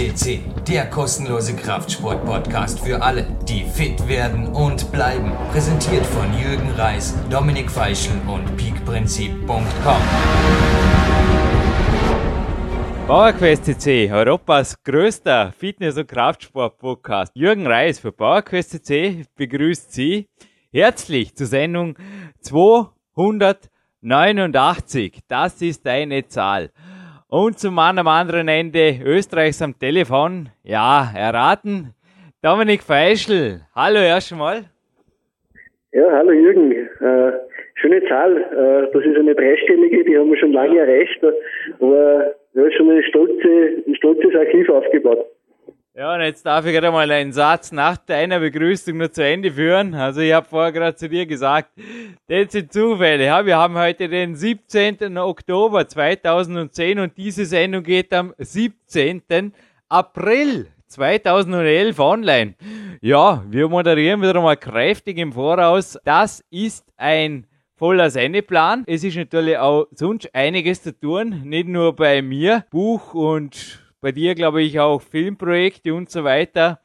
QSCC, der kostenlose Kraftsport-Podcast für alle, die fit werden und bleiben. Präsentiert von Jürgen Reis, Dominik Feischl und peakprinzip.com. PowerQuest CC, Europas größter Fitness- und Kraftsport-Podcast. Jürgen Reis für PowerQuest CC begrüßt Sie herzlich zur Sendung 289. Das ist eine Zahl. Und zum am anderen Ende Österreichs am Telefon, ja, erraten, Dominik Feischl. Hallo erst einmal. Ja, hallo Jürgen. Äh, schöne Zahl. Äh, das ist eine dreistellige, die haben wir schon lange erreicht. Aber ja, schon ein, stolze, ein stolzes Archiv aufgebaut. Ja, und jetzt darf ich gerade mal einen Satz nach deiner Begrüßung nur zu Ende führen. Also ich habe vorher gerade zu dir gesagt, das sind Zufälle. Ja, wir haben heute den 17. Oktober 2010 und diese Sendung geht am 17. April 2011 online. Ja, wir moderieren wieder mal kräftig im Voraus. Das ist ein voller Sendeplan. Es ist natürlich auch sonst einiges zu tun, nicht nur bei mir, Buch und bei dir glaube ich auch Filmprojekte und so weiter.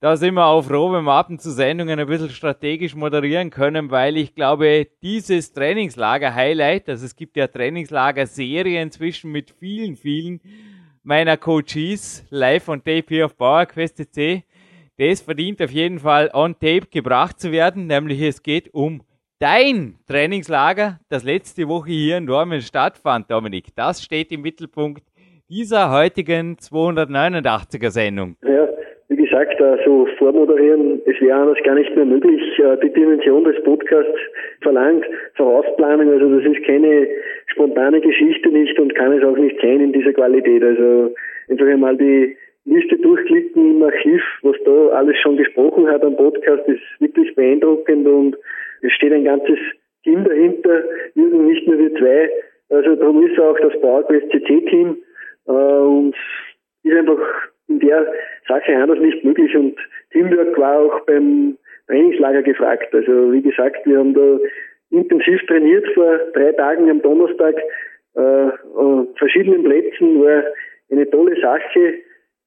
Da sind wir auch froh, wenn wir ab und zu Sendungen ein bisschen strategisch moderieren können, weil ich glaube, dieses Trainingslager-Highlight, also es gibt ja Trainingslager-Serie inzwischen mit vielen, vielen meiner Coaches live on tape hier auf PowerQuest CC. Das verdient auf jeden Fall on tape gebracht zu werden, nämlich es geht um dein Trainingslager, das letzte Woche hier in Dormen stattfand, Dominik. Das steht im Mittelpunkt dieser heutigen 289er Sendung? Ja, wie gesagt, so also vormoderieren, es wäre anders gar nicht mehr möglich. Äh, die Dimension des Podcasts verlangt Vorausplanung, also das ist keine spontane Geschichte nicht und kann es auch nicht sein in dieser Qualität. Also einfach einmal die Liste durchklicken im Archiv, was da alles schon gesprochen hat am Podcast, ist wirklich beeindruckend und es steht ein ganzes Team dahinter, nicht nur wir zwei. Also darum ist auch das PowerQuest CC-Team äh, und ist einfach in der Sache anders nicht möglich und Teamwork war auch beim Trainingslager gefragt. Also wie gesagt, wir haben da intensiv trainiert vor drei Tagen am Donnerstag äh, an verschiedenen Plätzen, war eine tolle Sache.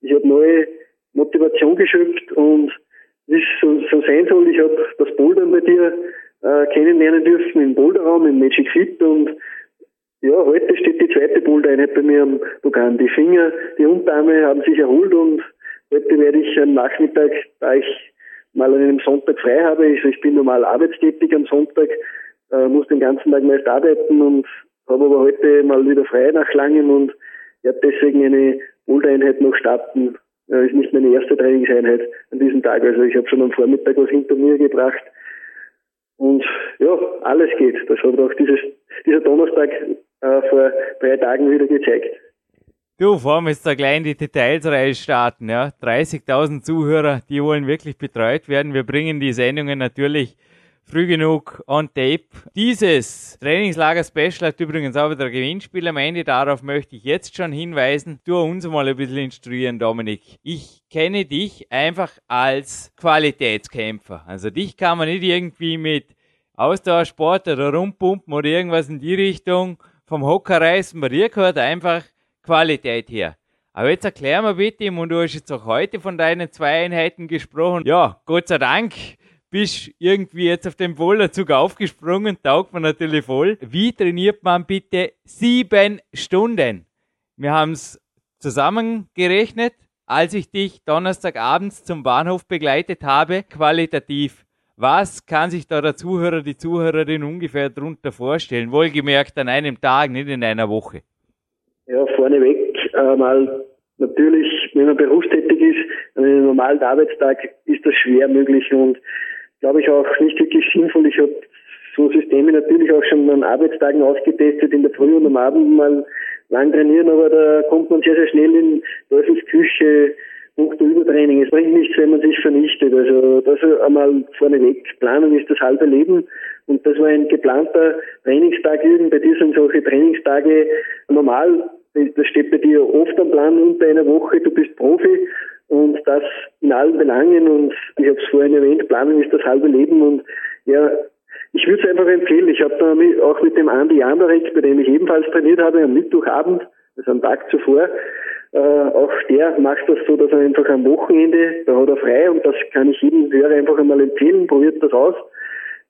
Ich habe neue Motivation geschöpft und wie es so, so sein soll, ich habe das Bouldern bei dir äh, kennenlernen dürfen im Boulderraum, im Magic Fit und ja, heute steht die zweite Bouldereinheit bei mir am Programm. Die Finger, die Unterarme haben sich erholt und heute werde ich am Nachmittag, da ich mal an einem Sonntag frei habe, also ich bin normal arbeitstätig am Sonntag, äh, muss den ganzen Tag meist arbeiten und habe aber heute mal wieder frei nach langem und werde deswegen eine Bouldereinheit noch starten. Äh, ist nicht meine erste Trainingseinheit an diesem Tag. Also ich habe schon am Vormittag was hinter mir gebracht. Und ja, alles geht. Das hat auch dieses, dieser Donnerstag äh, vor drei Tagen wieder gezeigt. Du, vor allem jetzt da gleich in die Detailsreihe starten, ja. 30.000 Zuhörer, die wollen wirklich betreut werden. Wir bringen die Sendungen natürlich früh genug on tape. Dieses Trainingslager-Special hat übrigens auch wieder ein Gewinnspiel am Ende. Darauf möchte ich jetzt schon hinweisen. Du uns mal ein bisschen instruieren, Dominik. Ich kenne dich einfach als Qualitätskämpfer. Also dich kann man nicht irgendwie mit Ausdauersport oder rumpumpen oder irgendwas in die Richtung vom Hocker dir gehört einfach Qualität her. Aber jetzt erklär mir bitte, und du hast jetzt auch heute von deinen zwei Einheiten gesprochen. Ja, Gott sei Dank bist irgendwie jetzt auf den Boulderzug aufgesprungen, taugt man natürlich voll. Wie trainiert man bitte sieben Stunden? Wir haben es zusammengerechnet, als ich dich Donnerstagabends zum Bahnhof begleitet habe, qualitativ. Was kann sich da der Zuhörer, die Zuhörerin ungefähr darunter vorstellen? Wohlgemerkt an einem Tag, nicht in einer Woche. Ja, vorneweg äh, mal natürlich, wenn man berufstätig ist, an einem normalen Arbeitstag ist das schwer möglich und glaube ich auch nicht wirklich sinnvoll. Ich habe so Systeme natürlich auch schon an Arbeitstagen ausgetestet, in der Früh und am Abend mal lang trainieren, aber da kommt man sehr, sehr schnell in Teufelsküche, punkto Übertraining. Es bringt nichts, wenn man sich vernichtet. Also das einmal vorneweg. Planung ist das halbe Leben. Und das war ein geplanter Trainingstag. Jürgen, bei dir sind solche Trainingstage normal. Das steht bei dir oft am Plan unter einer Woche. Du bist Profi und das in allen Belangen. Und ich habe es vorhin erwähnt, Planung ist das halbe Leben. Und ja, ich würde es einfach empfehlen. Ich habe da auch mit dem Andi Jandarek, bei dem ich ebenfalls trainiert habe, am Mittwochabend, also am Tag zuvor, Äh, auch der macht das so, dass er einfach am Wochenende, da hat er frei und das kann ich jedem Hörer einfach einmal empfehlen, probiert das aus.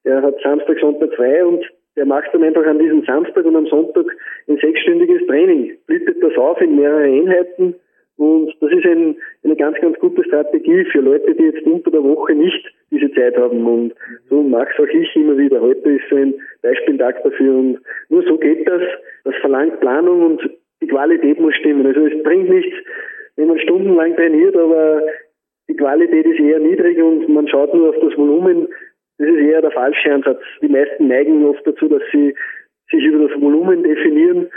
Er hat Samstag, Sonntag frei und der macht dann einfach an diesem Samstag und am Sonntag ein sechsstündiges Training, splittet das auf in mehrere Einheiten und das ist ein, eine ganz, ganz gute Strategie für Leute, die jetzt unter der Woche nicht diese Zeit haben. Und so mache es auch ich immer wieder. Heute ist so ein Beispieltag dafür. Und nur so geht das. Das verlangt Planung und die Qualität muss stimmen. Also es bringt nichts, wenn man stundenlang trainiert, aber die Qualität ist eher niedrig und man schaut nur auf das Volumen. Das ist eher der falsche Ansatz. Die meisten neigen oft dazu, dass sie sich über das Volumen definieren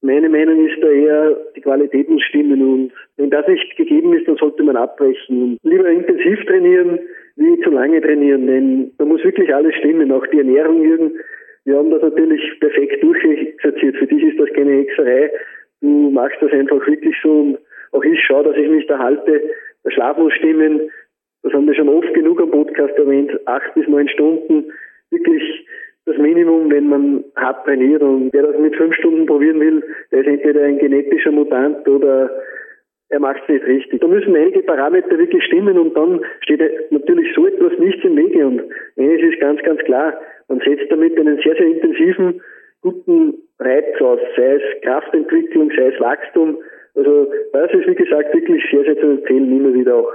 meine Meinung ist da eher, die Qualität muss stimmen und wenn das nicht gegeben ist, dann sollte man abbrechen lieber intensiv trainieren, wie zu lange trainieren, denn da muss wirklich alles stimmen, auch die Ernährung, Jürgen. Wir haben das natürlich perfekt durchexerziert. Für dich ist das keine Hexerei. Du machst das einfach wirklich so und auch ich schaue, dass ich mich da halte. Der Schlaf muss stimmen. Das haben wir schon oft genug am Podcast erwähnt. Acht bis neun Stunden. Wirklich das Minimum, wenn man hart trainiert. Und wer das mit fünf Stunden probieren will, der ist entweder ein genetischer Mutant oder er macht es nicht richtig. Da müssen einige Parameter wirklich stimmen und dann steht natürlich so etwas nichts im Wege. Und eines ist ganz, ganz klar, man setzt damit einen sehr, sehr intensiven, guten Reiz aus, sei es Kraftentwicklung, sei es Wachstum. Also das ist, wie gesagt, wirklich sehr, sehr zu empfehlen, immer wieder auch.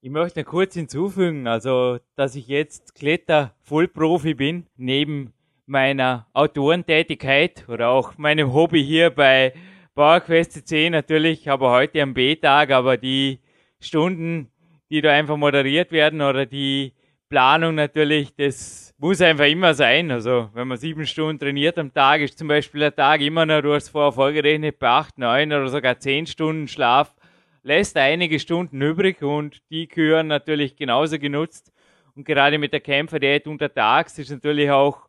Ich möchte kurz hinzufügen, also, dass ich jetzt Kletter-Vollprofi bin, neben meiner Autorentätigkeit oder auch meinem Hobby hier bei PowerQuest C natürlich, aber heute am B-Tag, aber die Stunden, die da einfach moderiert werden oder die Planung natürlich, das muss einfach immer sein. Also, wenn man sieben Stunden trainiert am Tag, ist zum Beispiel der Tag immer noch, du hast vorher vorgerechnet, bei acht, neun oder sogar zehn Stunden Schlaf lässt einige Stunden übrig und die gehören natürlich genauso genutzt. Und gerade mit der Kämpferdiät untertags ist natürlich auch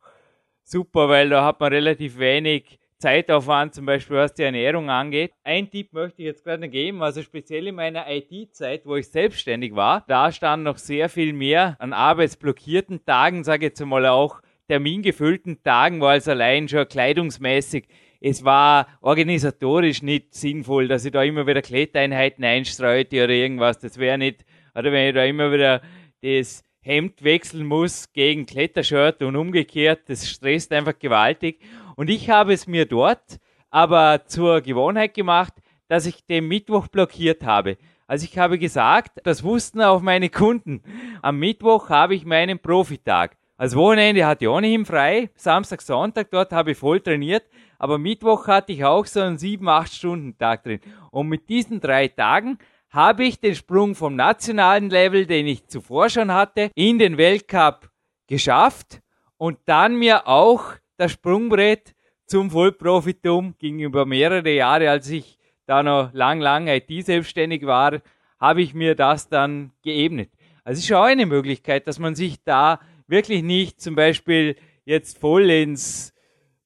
super, weil da hat man relativ wenig Zeitaufwand, zum Beispiel was die Ernährung angeht. Ein Tipp möchte ich jetzt gerade geben, also speziell in meiner IT-Zeit, wo ich selbstständig war, da stand noch sehr viel mehr an arbeitsblockierten Tagen, sage ich jetzt mal auch termingefüllten Tagen, weil es allein schon kleidungsmäßig es war organisatorisch nicht sinnvoll, dass ich da immer wieder Klettereinheiten einstreute oder irgendwas. Das wäre nicht, oder wenn ich da immer wieder das Hemd wechseln muss gegen Klettershirt und umgekehrt, das stresst einfach gewaltig. Und ich habe es mir dort aber zur Gewohnheit gemacht, dass ich den Mittwoch blockiert habe. Also ich habe gesagt, das wussten auch meine Kunden. Am Mittwoch habe ich meinen Profitag. Als Wochenende hatte ich ohnehin frei, Samstag, Sonntag, dort habe ich voll trainiert aber Mittwoch hatte ich auch so einen 7-8-Stunden-Tag drin. Und mit diesen drei Tagen habe ich den Sprung vom nationalen Level, den ich zuvor schon hatte, in den Weltcup geschafft und dann mir auch das Sprungbrett zum Vollprofitum gegenüber mehrere Jahre, als ich da noch lang, lang IT-selbstständig war, habe ich mir das dann geebnet. Also es ist auch eine Möglichkeit, dass man sich da wirklich nicht zum Beispiel jetzt voll ins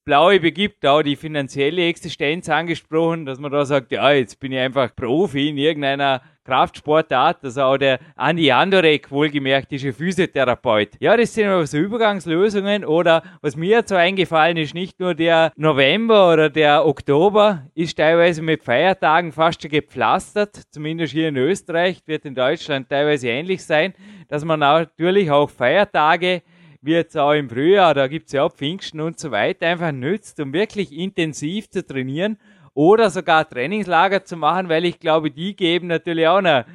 Blaue begibt, auch die finanzielle Existenz angesprochen, dass man da sagt, ja, jetzt bin ich einfach Profi in irgendeiner Kraftsportart, dass auch der Andi Andorek wohlgemerkt ist ein Physiotherapeut. Ja, das sind aber so Übergangslösungen oder was mir jetzt so eingefallen ist, nicht nur der November oder der Oktober ist teilweise mit Feiertagen fast schon gepflastert, zumindest hier in Österreich, wird in Deutschland teilweise ähnlich sein, dass man natürlich auch Feiertage wie jetzt auch im Frühjahr, da gibt es ja auch Pfingsten und so weiter, einfach nützt, um wirklich intensiv zu trainieren oder sogar Trainingslager zu machen, weil ich glaube, die geben natürlich auch noch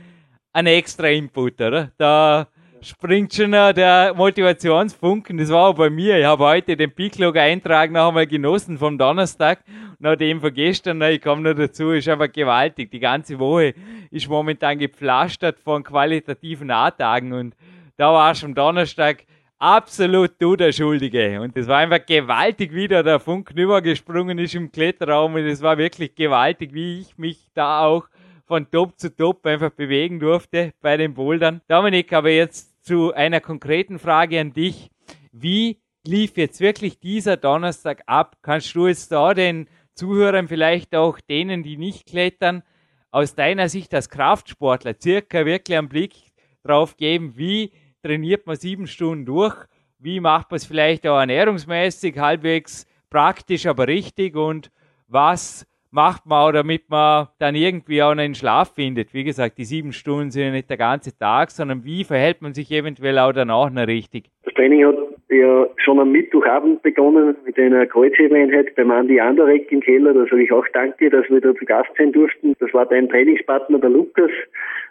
einen extra Input, oder? Da springt schon der Motivationsfunken. Das war auch bei mir. Ich habe heute den Peaklog-Eintrag noch einmal genossen vom Donnerstag. Nach dem von gestern, ich komme noch dazu, ist einfach gewaltig. Die ganze Woche ist momentan gepflastert von qualitativen A-Tagen und da war schon Donnerstag absolut du der Schuldige. Und das war einfach gewaltig, wie da der Funken übergesprungen ist im Kletterraum. Und es war wirklich gewaltig, wie ich mich da auch von Top zu Top einfach bewegen durfte bei den Bouldern. Dominik, aber jetzt zu einer konkreten Frage an dich. Wie lief jetzt wirklich dieser Donnerstag ab? Kannst du jetzt da den Zuhörern, vielleicht auch denen, die nicht klettern, aus deiner Sicht als Kraftsportler circa wirklich einen Blick drauf geben, wie trainiert man sieben Stunden durch? Wie macht man es vielleicht auch ernährungsmäßig, halbwegs praktisch, aber richtig? Und was macht man auch, damit man dann irgendwie auch einen Schlaf findet? Wie gesagt, die sieben Stunden sind ja nicht der ganze Tag, sondern wie verhält man sich eventuell auch dann auch noch richtig? Das Training hat ja schon am Mittwochabend begonnen mit einer Kreuzhebeeinheit beim Andi Anderek im Keller. Da sage ich auch danke, dass wir da zu Gast sein durften. Das war dein Trainingspartner, der Lukas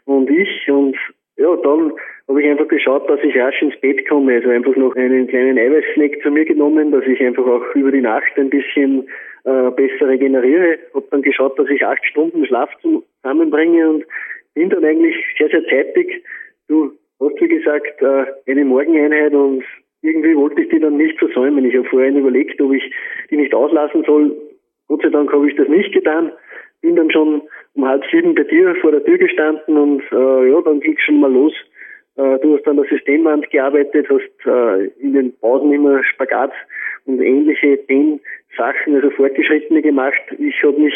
und ich. Und ja, dann habe ich einfach geschaut, dass ich rasch ins Bett komme. Also einfach noch einen kleinen Eiweißsnack zu mir genommen, dass ich einfach auch über die Nacht ein bisschen äh, besser regeneriere. Habe dann geschaut, dass ich acht Stunden Schlaf zusammenbringe und bin dann eigentlich sehr, sehr zeitig. Du hast, wie gesagt, äh, eine Morgeneinheit und irgendwie wollte ich die dann nicht versäumen. Ich habe vorhin überlegt, ob ich die nicht auslassen soll. Gott sei Dank habe ich das nicht getan. Bin dann schon um halb sieben bei dir vor der Tür gestanden und äh, ja, dann ging schon mal los. Äh, du hast an der Systemwand gearbeitet, hast äh, in den Pausen immer Spagat und ähnliche Sachen, also fortgeschrittene gemacht. Ich habe mich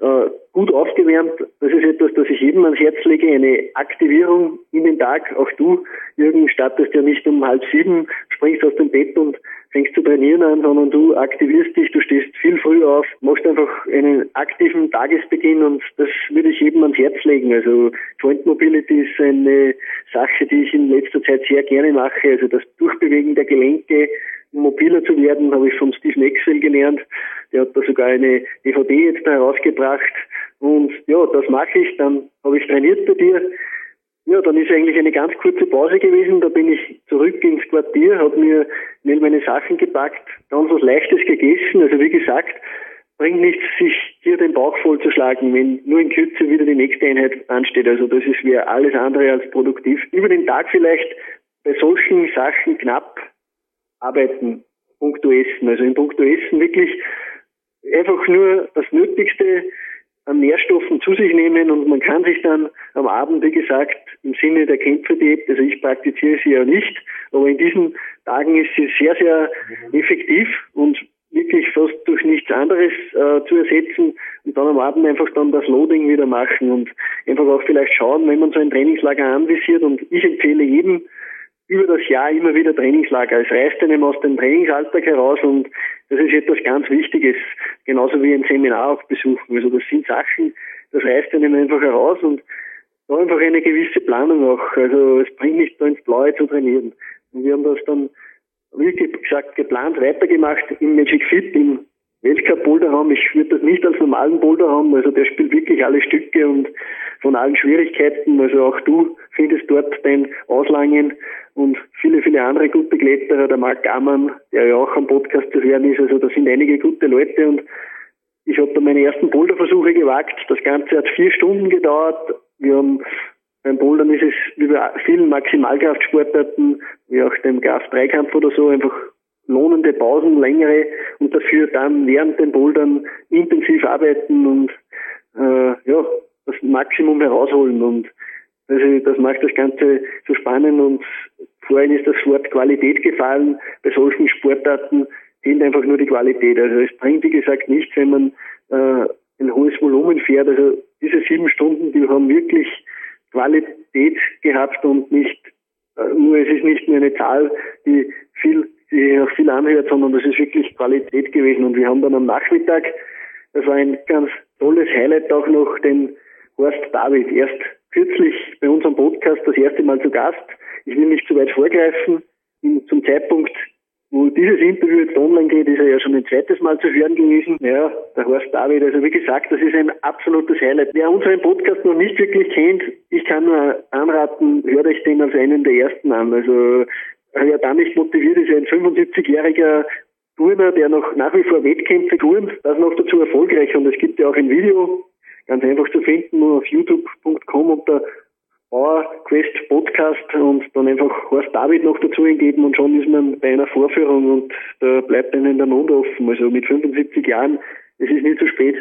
äh, gut aufgewärmt. Das ist etwas, das ich jedem ans Herz lege, eine Aktivierung in den Tag. Auch du, Jürgen, startest ja nicht um halb sieben, springst aus dem Bett und fängst zu trainieren an, sondern du aktivierst dich, du stehst viel früher auf, machst einfach einen aktiven Tagesbeginn und das würde ich jedem ans Herz legen. Also Joint Mobility ist eine Sache, die ich in letzter Zeit sehr gerne mache. Also das Durchbewegen der Gelenke, mobiler zu werden, habe ich von Steve Maxwell gelernt. Der hat da sogar eine DVD jetzt herausgebracht. Und ja, das mache ich. Dann habe ich trainiert bei dir. Ja, dann ist eigentlich eine ganz kurze Pause gewesen. Da bin ich zurück ins Quartier, habe mir schnell meine Sachen gepackt, ganz was Leichtes gegessen. Also wie gesagt, bringt nichts, sich hier den Bauch voll zu schlagen, wenn nur in Kürze wieder die nächste Einheit ansteht. Also das ist wie alles andere als produktiv. Über den Tag vielleicht bei solchen Sachen knapp arbeiten, punkto Essen. Also in puncto Essen wirklich einfach nur das Nötigste an Nährstoffen zu sich nehmen und man kann sich dann am Abend, wie gesagt, im Sinne der Kämpferdiät, also ich praktiziere sie ja nicht, aber in diesen Tagen ist sie sehr, sehr effektiv und wirklich fast durch nichts anderes äh, zu ersetzen und dann am Abend einfach dann das Loading wieder machen und einfach auch vielleicht schauen, wenn man so ein Trainingslager anvisiert und ich empfehle jedem, über das Jahr immer wieder Trainingslager. Es reißt einem aus dem Trainingsalltag heraus und das ist etwas ganz Wichtiges, genauso wie ein Seminar auch besuchen. Also das sind Sachen, das reißt einem einfach heraus und da einfach eine gewisse Planung auch. Also es bringt nicht da ins Blaue zu trainieren. Und wir haben das dann, wie gesagt, geplant weitergemacht im Magic Fit, im Weltcup Boulderraum. Ich würde das nicht als normalen Boulderraum, also der spielt wirklich alle Stücke und von allen Schwierigkeiten. Also auch du findest dort dein Auslangen und viele, viele andere gute Kletterer, der Marc Ammann, der ja auch am Podcast zu hören ist. Also da sind einige gute Leute und ich habe da meine ersten Boulderversuche gewagt. Das Ganze hat vier Stunden gedauert. Wir haben beim Bouldern ist es wie bei vielen Maximalkraftsportarten, wie auch dem Kraft-Dreikampf oder so, einfach lohnende Pausen, längere und dafür dann während den Bouldern intensiv arbeiten und äh, ja, das Maximum herausholen und also das macht das Ganze so spannend und vorhin ist das Wort Qualität gefallen. Bei solchen Sportarten zählt einfach nur die Qualität. Also es bringt, wie gesagt, nichts, wenn man äh, ein hohes Volumen fährt. Also diese sieben Stunden, die haben wirklich Qualität gehabt und nicht nur, es ist nicht nur eine Zahl, die viel, die auch viel anhört, sondern das ist wirklich Qualität gewesen. Und wir haben dann am Nachmittag, das war ein ganz tolles Highlight auch noch, den Horst David erst kürzlich bei unserem Podcast das erste Mal zu Gast. Ich will nicht zu weit vorgreifen. Zum Zeitpunkt, wo dieses Interview jetzt online geht, ist er ja schon ein zweites Mal zu hören gewesen. Ja, der Horst David, also wie gesagt, das ist ein absolutes Highlight. Wer unseren Podcast noch nicht wirklich kennt, ich kann nur anraten, hört euch den als einen der ersten an. Also wer da nicht motiviert ist, ein 75-jähriger Turner, der noch nach wie vor Wettkämpfe turnt, das noch dazu erfolgreich. Und es gibt ja auch ein Video, ganz einfach zu finden, nur auf youtube.com unter Bauer Quest Podcast und dann einfach Horst David noch dazu eingeben und schon ist man bei einer Vorführung und da bleibt einem der Mund offen. Also mit 75 Jahren, es ist nie zu spät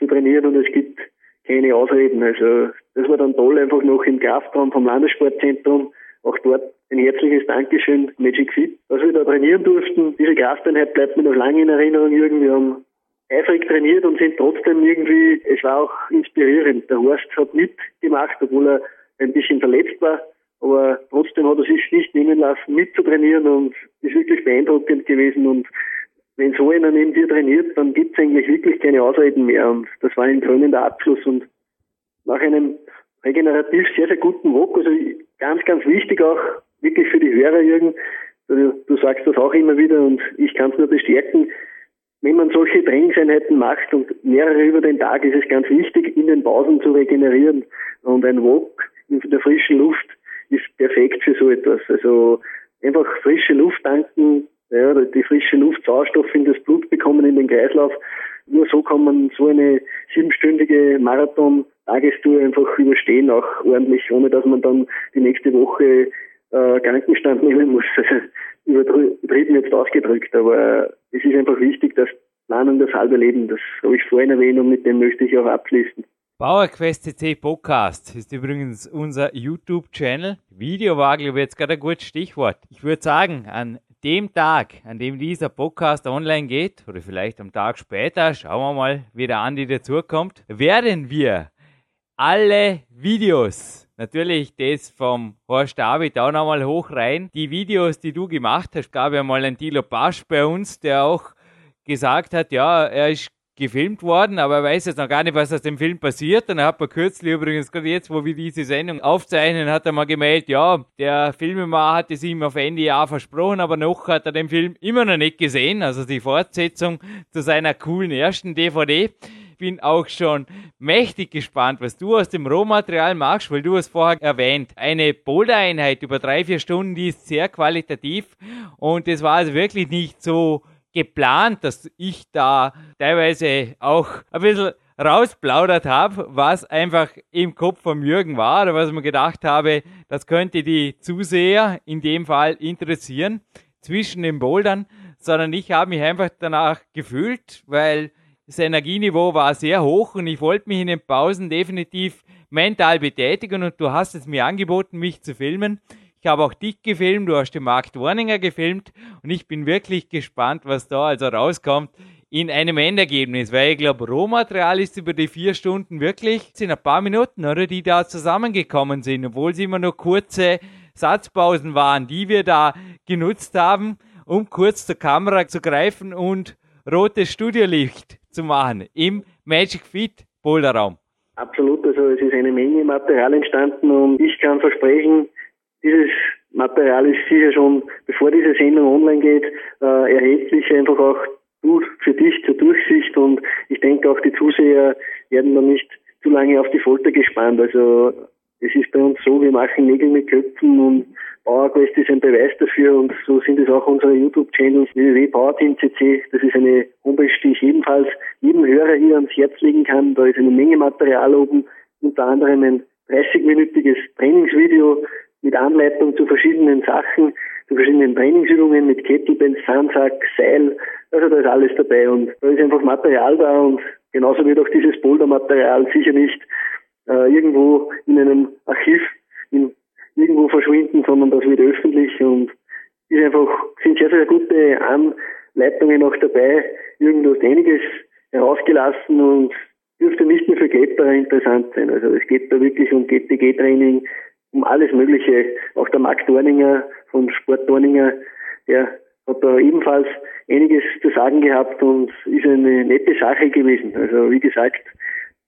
zu trainieren und es gibt keine Ausreden. Also das war dann toll, einfach noch im Kraftraum vom Landessportzentrum, auch dort ein herzliches Dankeschön, Magic Fit, dass wir da trainieren durften. Diese Krafteinheit bleibt mir noch lange in Erinnerung, Jürgen. Wir haben eifrig trainiert und sind trotzdem irgendwie, es war auch inspirierend. Der Horst hat mitgemacht, obwohl er ein bisschen verletzt war, aber trotzdem hat er sich nicht nehmen lassen, mitzutrainieren und ist wirklich beeindruckend gewesen und wenn so einer neben dir trainiert, dann gibt's eigentlich wirklich keine Ausreden mehr. Und das war ein krönender Abschluss. Und nach einem regenerativ sehr, sehr guten Wok, also ganz, ganz wichtig auch wirklich für die Hörer, Jürgen, du, sagst das auch immer wieder und ich kann es nur bestärken, wenn man solche Trainingseinheiten macht und mehrere über den Tag, ist es ganz wichtig, in den Pausen zu regenerieren. Und ein Walk in der frischen Luft ist perfekt für so etwas. Also einfach frische Luft tanken, ja, die frische Luft Sauerstoff in das Blut bekommen, in den Kreislauf. Nur so kann man so eine siebenstündige Marathon-Tagestour einfach überstehen, auch ordentlich, ohne dass man dann die nächste Woche äh, Krankenstand nehmen muss. Übertrieben jetzt ausgedrückt, aber es ist einfach wichtig, dass Planen das halbe Leben, das habe ich vorhin erwähnt und mit dem möchte ich auch abschließen. PowerQuest CC Podcast ist übrigens unser YouTube-Channel. Video war, glaube ich, jetzt gerade ein gutes Stichwort. Ich würde sagen, an dem Tag, an dem dieser Podcast online geht, oder vielleicht am Tag später, schauen wir mal, wie der Andi dazukommt, werden wir alle Videos, natürlich das vom Horst David auch nochmal hoch rein, die Videos, die du gemacht hast, gab ja mal einen Dilo Pasch bei uns, der auch gesagt hat, ja, er ist gefilmt worden, aber er weiß jetzt noch gar nicht, was aus dem Film passiert. Und er hat mir kürzlich übrigens, gerade jetzt, wo wir diese Sendung aufzeichnen, hat er mal gemeldet, ja, der Filmemacher hat es ihm auf Ende Jahr versprochen, aber noch hat er den Film immer noch nicht gesehen. Also die Fortsetzung zu seiner coolen ersten DVD. Bin auch schon mächtig gespannt, was du aus dem Rohmaterial machst, weil du hast vorher erwähnt, eine Boulder-Einheit über drei, vier Stunden, die ist sehr qualitativ und es war also wirklich nicht so geplant, dass ich da teilweise auch ein bisschen rausplaudert habe, was einfach im Kopf von Jürgen war oder was mir gedacht habe, das könnte die Zuseher in dem Fall interessieren zwischen den Bouldern, sondern ich habe mich einfach danach gefühlt, weil das Energieniveau war sehr hoch und ich wollte mich in den Pausen definitiv mental betätigen und du hast es mir angeboten, mich zu filmen. Ich habe auch dich gefilmt, du hast den Mark Warninger gefilmt und ich bin wirklich gespannt, was da also rauskommt in einem Endergebnis, weil ich glaube, Rohmaterial ist über die vier Stunden wirklich, sind ein paar Minuten, oder, die da zusammengekommen sind, obwohl es immer nur kurze Satzpausen waren, die wir da genutzt haben, um kurz zur Kamera zu greifen und rotes Studiolicht zu machen im Magic Fit Boulderraum. Absolut, also es ist eine Menge Material entstanden und ich kann versprechen, dieses Material ist sicher schon, bevor diese Sendung online geht, äh, erhältlich, einfach auch für dich zur Durchsicht und ich denke auch die Zuseher werden dann nicht zu lange auf die Folter gespannt. Also es ist bei uns so, wir machen Nägel mit Köpfen und PowerQuest ist ein Beweis dafür und so sind es auch unsere YouTube-Channels www.powerteam.cc. Das ist eine Homepage, die ich ebenfalls jedem Hörer hier ans Herz legen kann. Da ist eine Menge Material oben, unter anderem ein 30-minütiges Trainingsvideo mit Anleitung zu verschiedenen Sachen, zu verschiedenen Trainingsübungen mit Kettlebells, Sandsack, Seil, also da ist alles dabei und da ist einfach Material da und genauso wird auch dieses Bouldermaterial sicher nicht äh, irgendwo in einem Archiv in, irgendwo verschwinden, sondern das wird öffentlich und ist einfach, sind sehr, sehr gute Anleitungen auch dabei. Irgendwo ist einiges herausgelassen und dürfte nicht nur für Kletterer interessant sein. Also es geht da wirklich um GTG-Training, um alles Mögliche. Auch der Marc Dorninger von Sport Dorninger, der hat da ebenfalls einiges zu sagen gehabt und ist eine nette Sache gewesen. Also wie gesagt,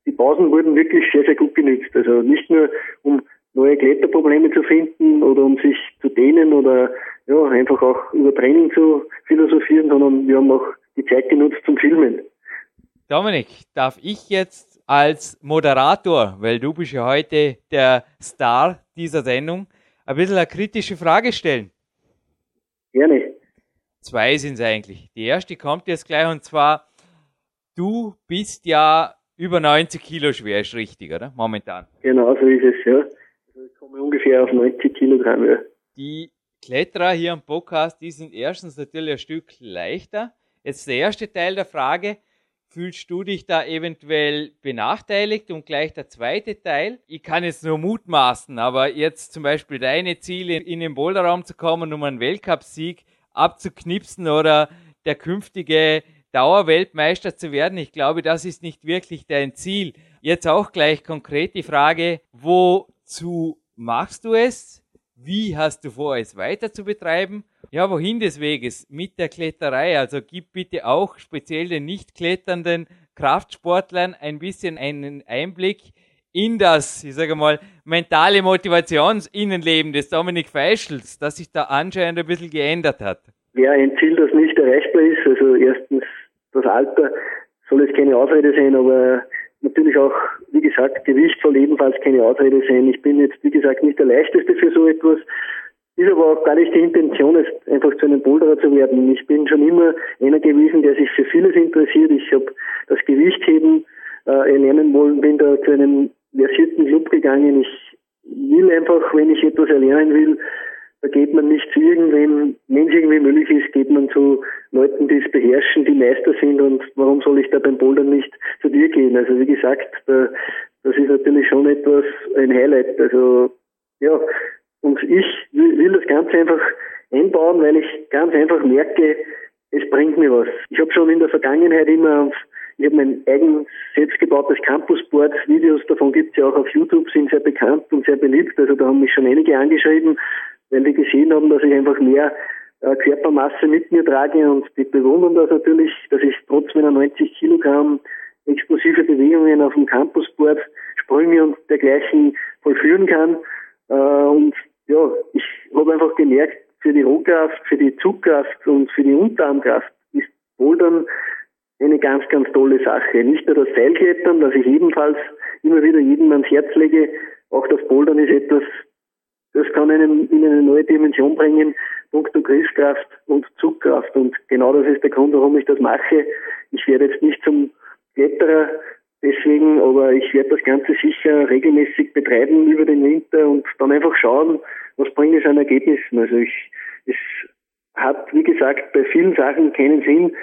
die Pausen wurden wirklich sehr, sehr gut genützt. Also nicht nur um neue Kletterprobleme zu finden oder um sich zu dehnen oder ja, einfach auch über Training zu philosophieren, sondern wir haben auch die Zeit genutzt zum Filmen. Dominik, darf ich jetzt als Moderator, weil du bist ja heute der Star dieser Sendung, ein bisschen eine kritische Frage stellen? Gerne. Zwei sind es eigentlich. Die erste kommt jetzt gleich und zwar, du bist ja über 90 Kilo schwer, ist richtig, oder? Momentan. Genau, so ist es, ja. Also ich komme ungefähr auf 90 Kilogramm, ja. Die Kletterer hier am Podcast, die sind erstens natürlich ein Stück leichter. Jetzt der erste Teil der Frage, Fühlst du dich da eventuell benachteiligt? Und gleich der zweite Teil. Ich kann jetzt nur mutmaßen, aber jetzt zum Beispiel deine Ziele in den Boulderraum zu kommen, um einen Weltcupsieg abzuknipsen oder der künftige Dauerweltmeister zu werden. Ich glaube, das ist nicht wirklich dein Ziel. Jetzt auch gleich konkret die Frage, wozu machst du es? Wie hast du vor, es weiter zu betreiben? Ja, wohin des Weges? Mit der Kletterei. Also gib bitte auch speziell den nicht kletternden Kraftsportlern ein bisschen einen Einblick in das, ich sage mal, mentale Motivationsinnenleben des Dominik Feischels, das sich da anscheinend ein bisschen geändert hat. Ja, ein Ziel, das nicht erreichbar ist. Also erstens das Alter soll jetzt keine Ausrede sein, aber natürlich auch, wie gesagt, Gewicht soll ebenfalls keine Ausrede sein. Ich bin jetzt, wie gesagt, nicht der Leichteste für so etwas. Ist aber auch gar nicht die Intention, jetzt einfach zu einem Boulderer zu werden. Ich bin schon immer einer gewesen, der sich für vieles interessiert. Ich habe das Gewichtheben äh, erlernen wollen, bin da zu einem versierten Club gegangen. Ich will einfach, wenn ich etwas erlernen will, da geht man nicht zu irgendwem, wenn es irgendwie möglich ist, geht man zu Leuten, die es beherrschen, die Meister sind und warum soll ich da beim Bouldern nicht zu dir gehen? Also wie gesagt, da, das ist natürlich schon etwas, ein Highlight. Also ja, und ich will das Ganze einfach einbauen, weil ich ganz einfach merke, es bringt mir was. Ich habe schon in der Vergangenheit immer auf ich habe mein eigen selbstgebautes Campusboard. Videos davon gibt es ja auch auf YouTube, sind sehr bekannt und sehr beliebt. Also da haben mich schon einige angeschrieben, weil die gesehen haben, dass ich einfach mehr äh, Körpermasse mit mir trage und die bewundern das natürlich, dass ich trotz meiner 90 Kilogramm explosive Bewegungen auf dem Campusboard, Sprünge und dergleichen vollführen kann. Äh, und ja, ich habe einfach gemerkt, für die Rohkraft, für die Zugkraft und für die Unterarmkraft ist Bouldern eine ganz, ganz tolle Sache. Nicht nur das Seilklettern, das ich ebenfalls immer wieder jedem ans Herz lege, auch das Bouldern ist etwas, das kann einen in eine neue Dimension bringen, punkto Griffkraft und Zugkraft. Und genau das ist der Grund, warum ich das mache. Ich werde jetzt nicht zum Kletterer deswegen, aber ich werde das Ganze sicher regelmäßig betreiben über den Winter und dann einfach schauen, was bringt es an Ergebnissen. Also ich, es hat, wie gesagt, bei vielen Sachen keinen Sinn,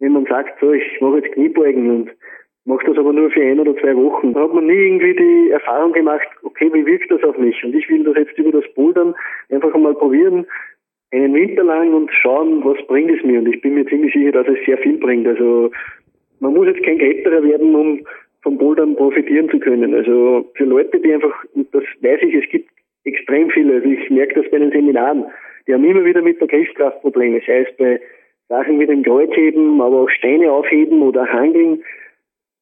wenn man sagt, so, ich mache jetzt Kniebeugen und mache das aber nur für ein oder zwei Wochen. Da hat man nie irgendwie die Erfahrung gemacht, okay, wie wirkt das auf mich? Und ich will das jetzt über das Bouldern einfach einmal probieren, einen Winter lang und schauen, was bringt es mir. Und ich bin mir ziemlich sicher, dass es sehr viel bringt. Also man muss jetzt kein Kletterer werden, um vom Bouldern profitieren zu können. Also für Leute, die einfach, das weiß ich, es gibt extrem viele, also ich merke das bei den Seminaren, die haben immer wieder mit der Griffkraft Probleme, sei es bei Sachen wie dem Kreuzheben, aber auch Steine aufheben oder Hangeln,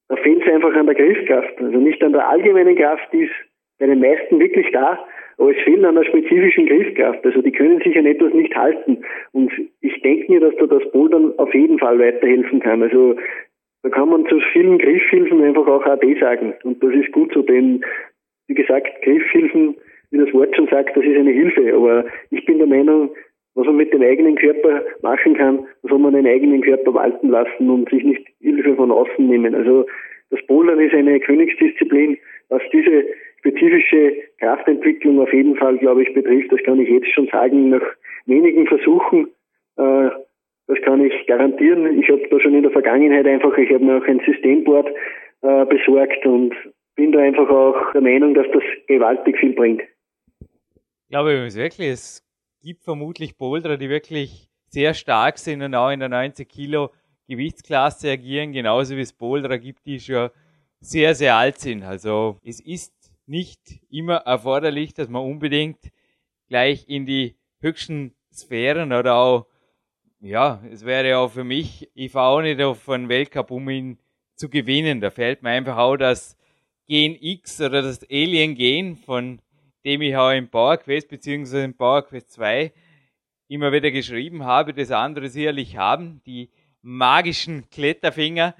da fehlt es einfach an der Griffkraft. Also nicht an der allgemeinen Kraft, die ist bei den meisten wirklich da, aber es fehlt an der spezifischen Griffkraft. Also die können sich an etwas nicht halten. Und ich denke mir, dass da das Bouldern auf jeden Fall weiterhelfen kann. Also da kann man zu vielen Griffhilfen einfach auch AD sagen. Und das ist gut so, denn wie gesagt, Griffhilfen, wie das Wort schon sagt, das ist eine Hilfe. Aber ich bin der Meinung, was man mit dem eigenen Körper machen kann, soll man den eigenen Körper walten lassen und sich nicht Hilfe von außen nehmen. Also das Bouldern ist eine Königsdisziplin, was diese spezifische Kraftentwicklung auf jeden Fall, glaube ich, betrifft. Das kann ich jetzt schon sagen, nach wenigen Versuchen. Äh, das kann ich garantieren. Ich habe da schon in der Vergangenheit einfach, ich habe mir auch ein Systemboard äh, besorgt und bin da einfach auch der Meinung, dass das gewaltig viel bringt. Ich glaube wirklich, es gibt vermutlich Boulderer, die wirklich sehr stark sind und auch in der 90 Kilo Gewichtsklasse agieren, genauso wie es Boulderer gibt, die schon sehr, sehr alt sind. Also es ist nicht immer erforderlich, dass man unbedingt gleich in die höchsten Sphären oder auch, ja, es wäre auch für mich, ich fahre auch nicht auf einen Weltcup, um ihn zu gewinnen. Da fällt mir einfach auch das Gen X oder das Alien Gen von dem ich auch im Power Quest bzw. im Power Quest 2 immer wieder geschrieben habe, das andere sicherlich haben, die magischen Kletterfinger,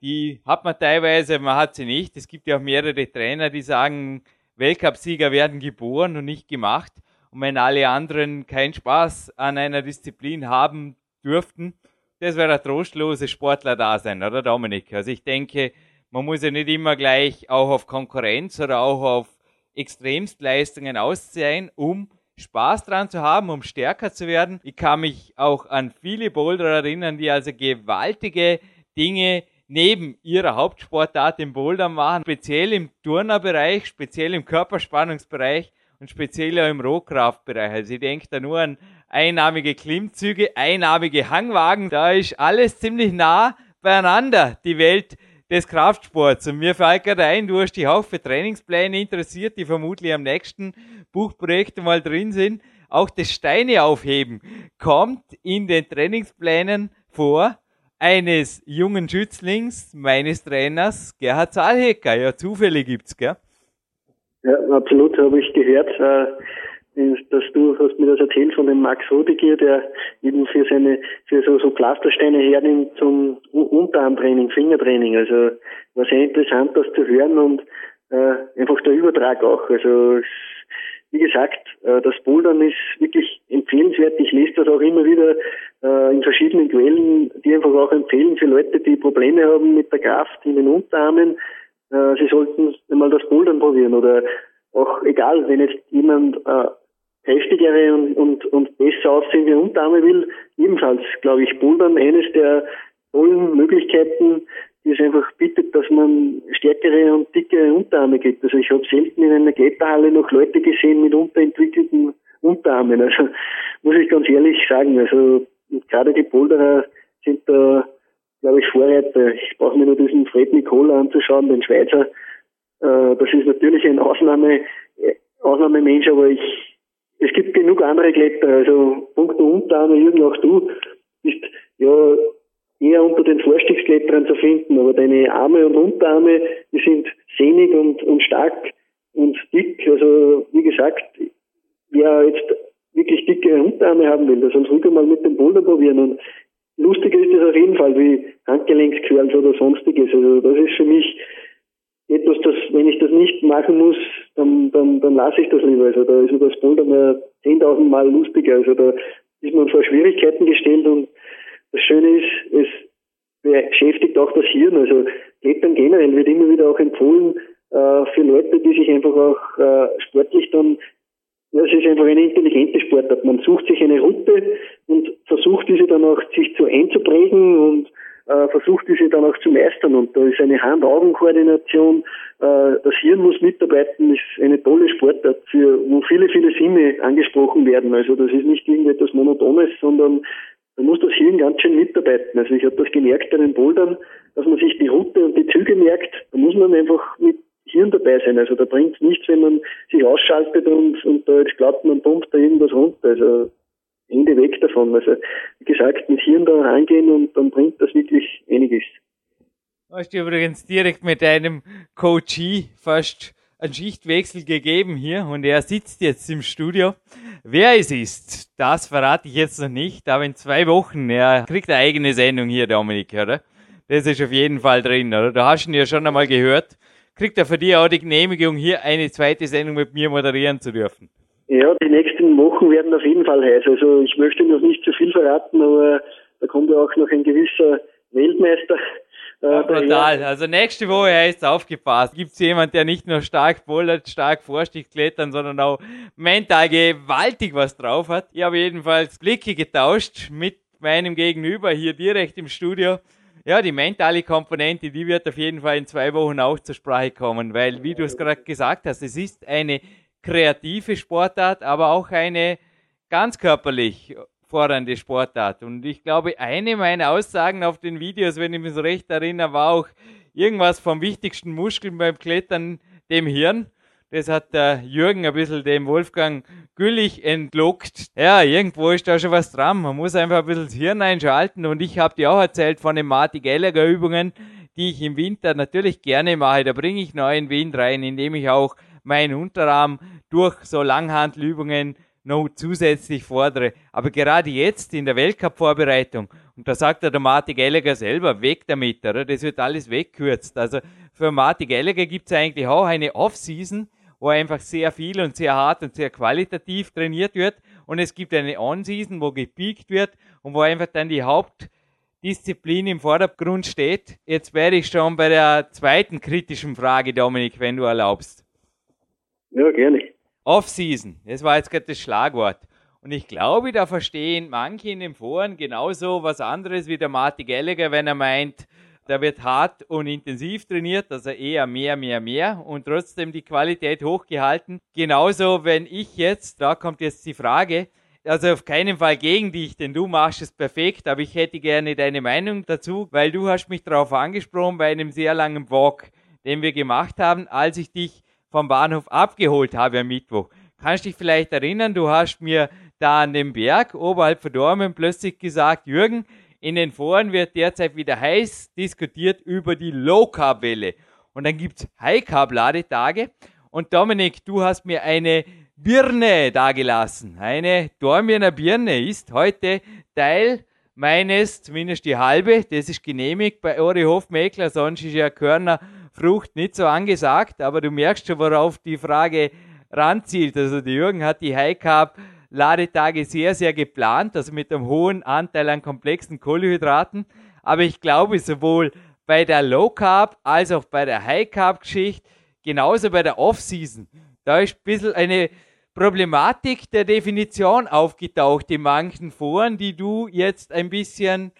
die hat man teilweise, man hat sie nicht. Es gibt ja auch mehrere Trainer, die sagen, Weltcupsieger werden geboren und nicht gemacht. Und wenn alle anderen keinen Spaß an einer Disziplin haben dürften, das wäre ein trostloses Sportler da sein, oder Dominik? Also ich denke, man muss ja nicht immer gleich auch auf Konkurrenz oder auch auf Extremstleistungen auszeigen, um Spaß dran zu haben, um stärker zu werden. Ich kann mich auch an viele Boulder erinnern, die also gewaltige Dinge neben ihrer Hauptsportart im Boulder machen, speziell im Turnerbereich, speziell im Körperspannungsbereich und speziell auch im Rohkraftbereich. Also ich denke da nur an einnahmige Klimmzüge, einnahmige Hangwagen, da ist alles ziemlich nah beieinander, die Welt des Kraftsports. Und mir fällt gerade ein, du hast dich auch für Trainingspläne interessiert, die vermutlich am nächsten Buchprojekt mal drin sind. auch das Steine aufheben kommt in den Trainingsplänen vor eines jungen Schützlings, meines Trainers, Gerhard Zahlhecker. Ja, Zufälle gibt's, gell? Ja, absolut, habe ich gehört, äh, dass du hast mir das erzählt von dem Max Rodigier, der eben für seine, für so, so Pflastersteine hernimmt zum Unterarmtraining, Fingertraining. Also war sehr interessant, das zu hören und äh, einfach der Übertrag auch. Also wie gesagt, äh, das Bouldern ist wirklich empfehlenswert. Ich lese das auch immer wieder äh, in verschiedenen Quellen, die einfach auch empfehlen für Leute, die Probleme haben mit der Kraft in den Unterarmen. Äh, sie sollten einmal das Bouldern probieren oder auch egal, wenn jetzt jemand kräftigere und, und, und besser aussehende Unterarme will, ebenfalls, glaube ich, Bouldern eines der tollen Möglichkeiten, die es einfach bittet, dass man stärkere und dickere Unterarme gibt. Also ich habe selten in einer Kletterhalle noch Leute gesehen mit unterentwickelten Unterarmen. Also muss ich ganz ehrlich sagen, also gerade die Boulderer sind da, glaube ich, Vorreiter. Ich brauche mir nur diesen Fred Nicola anzuschauen, den Schweizer. Äh, das ist natürlich ein Ausnahme, äh, Ausnahmemensch, aber ich, es gibt genug andere Kletterer. Also Punkt Unterarme, Jürgen, auch du bist ja eher unter den Vorstiegskletterern zu finden, aber deine Arme und Unterarme, die sind sehnig und, und stark und dick. Also wie gesagt, wer jetzt wirklich dicke Unterarme haben will, der soll ruhig mal mit dem Boulder probieren. Und lustiger ist es auf jeden Fall wie Handgelenksquirls oder sonstiges. Also das ist für mich etwas, das, wenn ich das nicht machen muss, dann, dann, dann lasse ich das lieber. Also da ist das Boulder mehr 10.000 Mal lustiger. Also da ist man vor Schwierigkeiten gestellt und das Schöne ist, es beschäftigt auch das Hirn. Also Klettern generell wird immer wieder auch empfohlen äh, für Leute, die sich einfach auch äh, sportlich dann, ja, es ist einfach eine intelligente Sportart. Man sucht sich eine Route und versucht diese dann auch sich zu einzuprägen und äh, versucht diese dann auch zu meistern. Und da ist eine Hand-Augen-Koordination, äh, das Hirn muss mitarbeiten, ist eine tolle Sportart, für, wo viele, viele Sinne angesprochen werden. Also das ist nicht irgendetwas Monotones, sondern da muss das Hirn ganz schön mitarbeiten. Also ich habe das gemerkt bei den Bouldern, dass man sich die Route und die Züge merkt. Da muss man einfach mit Hirn dabei sein. Also da bringt nichts, wenn man sich ausschaltet und, und da jetzt glaubt, man pumpt da irgendwas runter. Also Ende weg davon. Also wie gesagt, mit Hirn da reingehen und dann bringt das wirklich einiges. Hast du übrigens direkt mit deinem Coachie fast einen Schichtwechsel gegeben hier und er sitzt jetzt im Studio. Wer es ist, das verrate ich jetzt noch nicht, aber in zwei Wochen, er kriegt eine eigene Sendung hier, Dominik, oder? Das ist auf jeden Fall drin, oder? Da hast du ihn ja schon einmal gehört. Kriegt er für dich auch die Genehmigung, hier eine zweite Sendung mit mir moderieren zu dürfen? Ja, die nächsten Wochen werden auf jeden Fall heiß. Also ich möchte noch nicht zu viel verraten, aber da kommt ja auch noch ein gewisser Weltmeister ja, brutal. Also nächste Woche heißt aufgepasst. Gibt es jemand, der nicht nur stark bouldert, stark Vorstieg klettern, sondern auch mental gewaltig was drauf hat. Ich habe jedenfalls Blicke getauscht mit meinem Gegenüber hier direkt im Studio. Ja, die mentale Komponente, die wird auf jeden Fall in zwei Wochen auch zur Sprache kommen, weil, wie du es gerade gesagt hast, es ist eine kreative Sportart, aber auch eine ganz körperlich fordernde Sportart. Und ich glaube, eine meiner Aussagen auf den Videos, wenn ich mich so recht erinnere, war auch irgendwas vom wichtigsten Muskeln beim Klettern, dem Hirn. Das hat der Jürgen ein bisschen dem Wolfgang Güllich entlockt. Ja, irgendwo ist da schon was dran. Man muss einfach ein bisschen das Hirn einschalten. Und ich habe dir auch erzählt von den Marty Gallagher Übungen, die ich im Winter natürlich gerne mache. Da bringe ich neuen Wind rein, indem ich auch meinen Unterarm durch so Langhandelübungen noch zusätzlich fordere. Aber gerade jetzt in der Weltcup-Vorbereitung, und da sagt der Martin Gallagher selber, weg damit, oder? das wird alles wegkürzt. Also für Martin Gallagher gibt es eigentlich auch eine Off-Season, wo einfach sehr viel und sehr hart und sehr qualitativ trainiert wird. Und es gibt eine On-Season, wo gepiekt wird und wo einfach dann die Hauptdisziplin im Vordergrund steht. Jetzt wäre ich schon bei der zweiten kritischen Frage, Dominik, wenn du erlaubst. Ja, gerne. Off-Season, das war jetzt gerade das Schlagwort. Und ich glaube, da verstehen manche in den Foren genauso was anderes wie der Marty Gallagher, wenn er meint, da wird hart und intensiv trainiert, also eher mehr, mehr, mehr und trotzdem die Qualität hochgehalten. Genauso, wenn ich jetzt, da kommt jetzt die Frage, also auf keinen Fall gegen dich, denn du machst es perfekt, aber ich hätte gerne deine Meinung dazu, weil du hast mich darauf angesprochen bei einem sehr langen Walk, den wir gemacht haben, als ich dich vom Bahnhof abgeholt habe am Mittwoch. kannst dich vielleicht erinnern, du hast mir da an dem Berg oberhalb von Dormen plötzlich gesagt, Jürgen, in den Foren wird derzeit wieder heiß diskutiert über die Low-Carb-Welle. Und dann gibt es High-Carb-Ladetage. Und Dominik, du hast mir eine Birne dagelassen. Eine Dormiener Birne ist heute Teil meines, zumindest die halbe, das ist genehmigt bei Ori Hofmeckler, sonst ist ja Körnerfrucht nicht so angesagt, aber du merkst schon, worauf die Frage ranzielt. Also der Jürgen hat die High Carb Ladetage sehr, sehr geplant, also mit einem hohen Anteil an komplexen Kohlenhydraten. Aber ich glaube, sowohl bei der Low Carb als auch bei der High Carb Geschichte, genauso bei der Off-Season, da ist ein bisschen eine Problematik der Definition aufgetaucht in manchen Foren, die du jetzt ein bisschen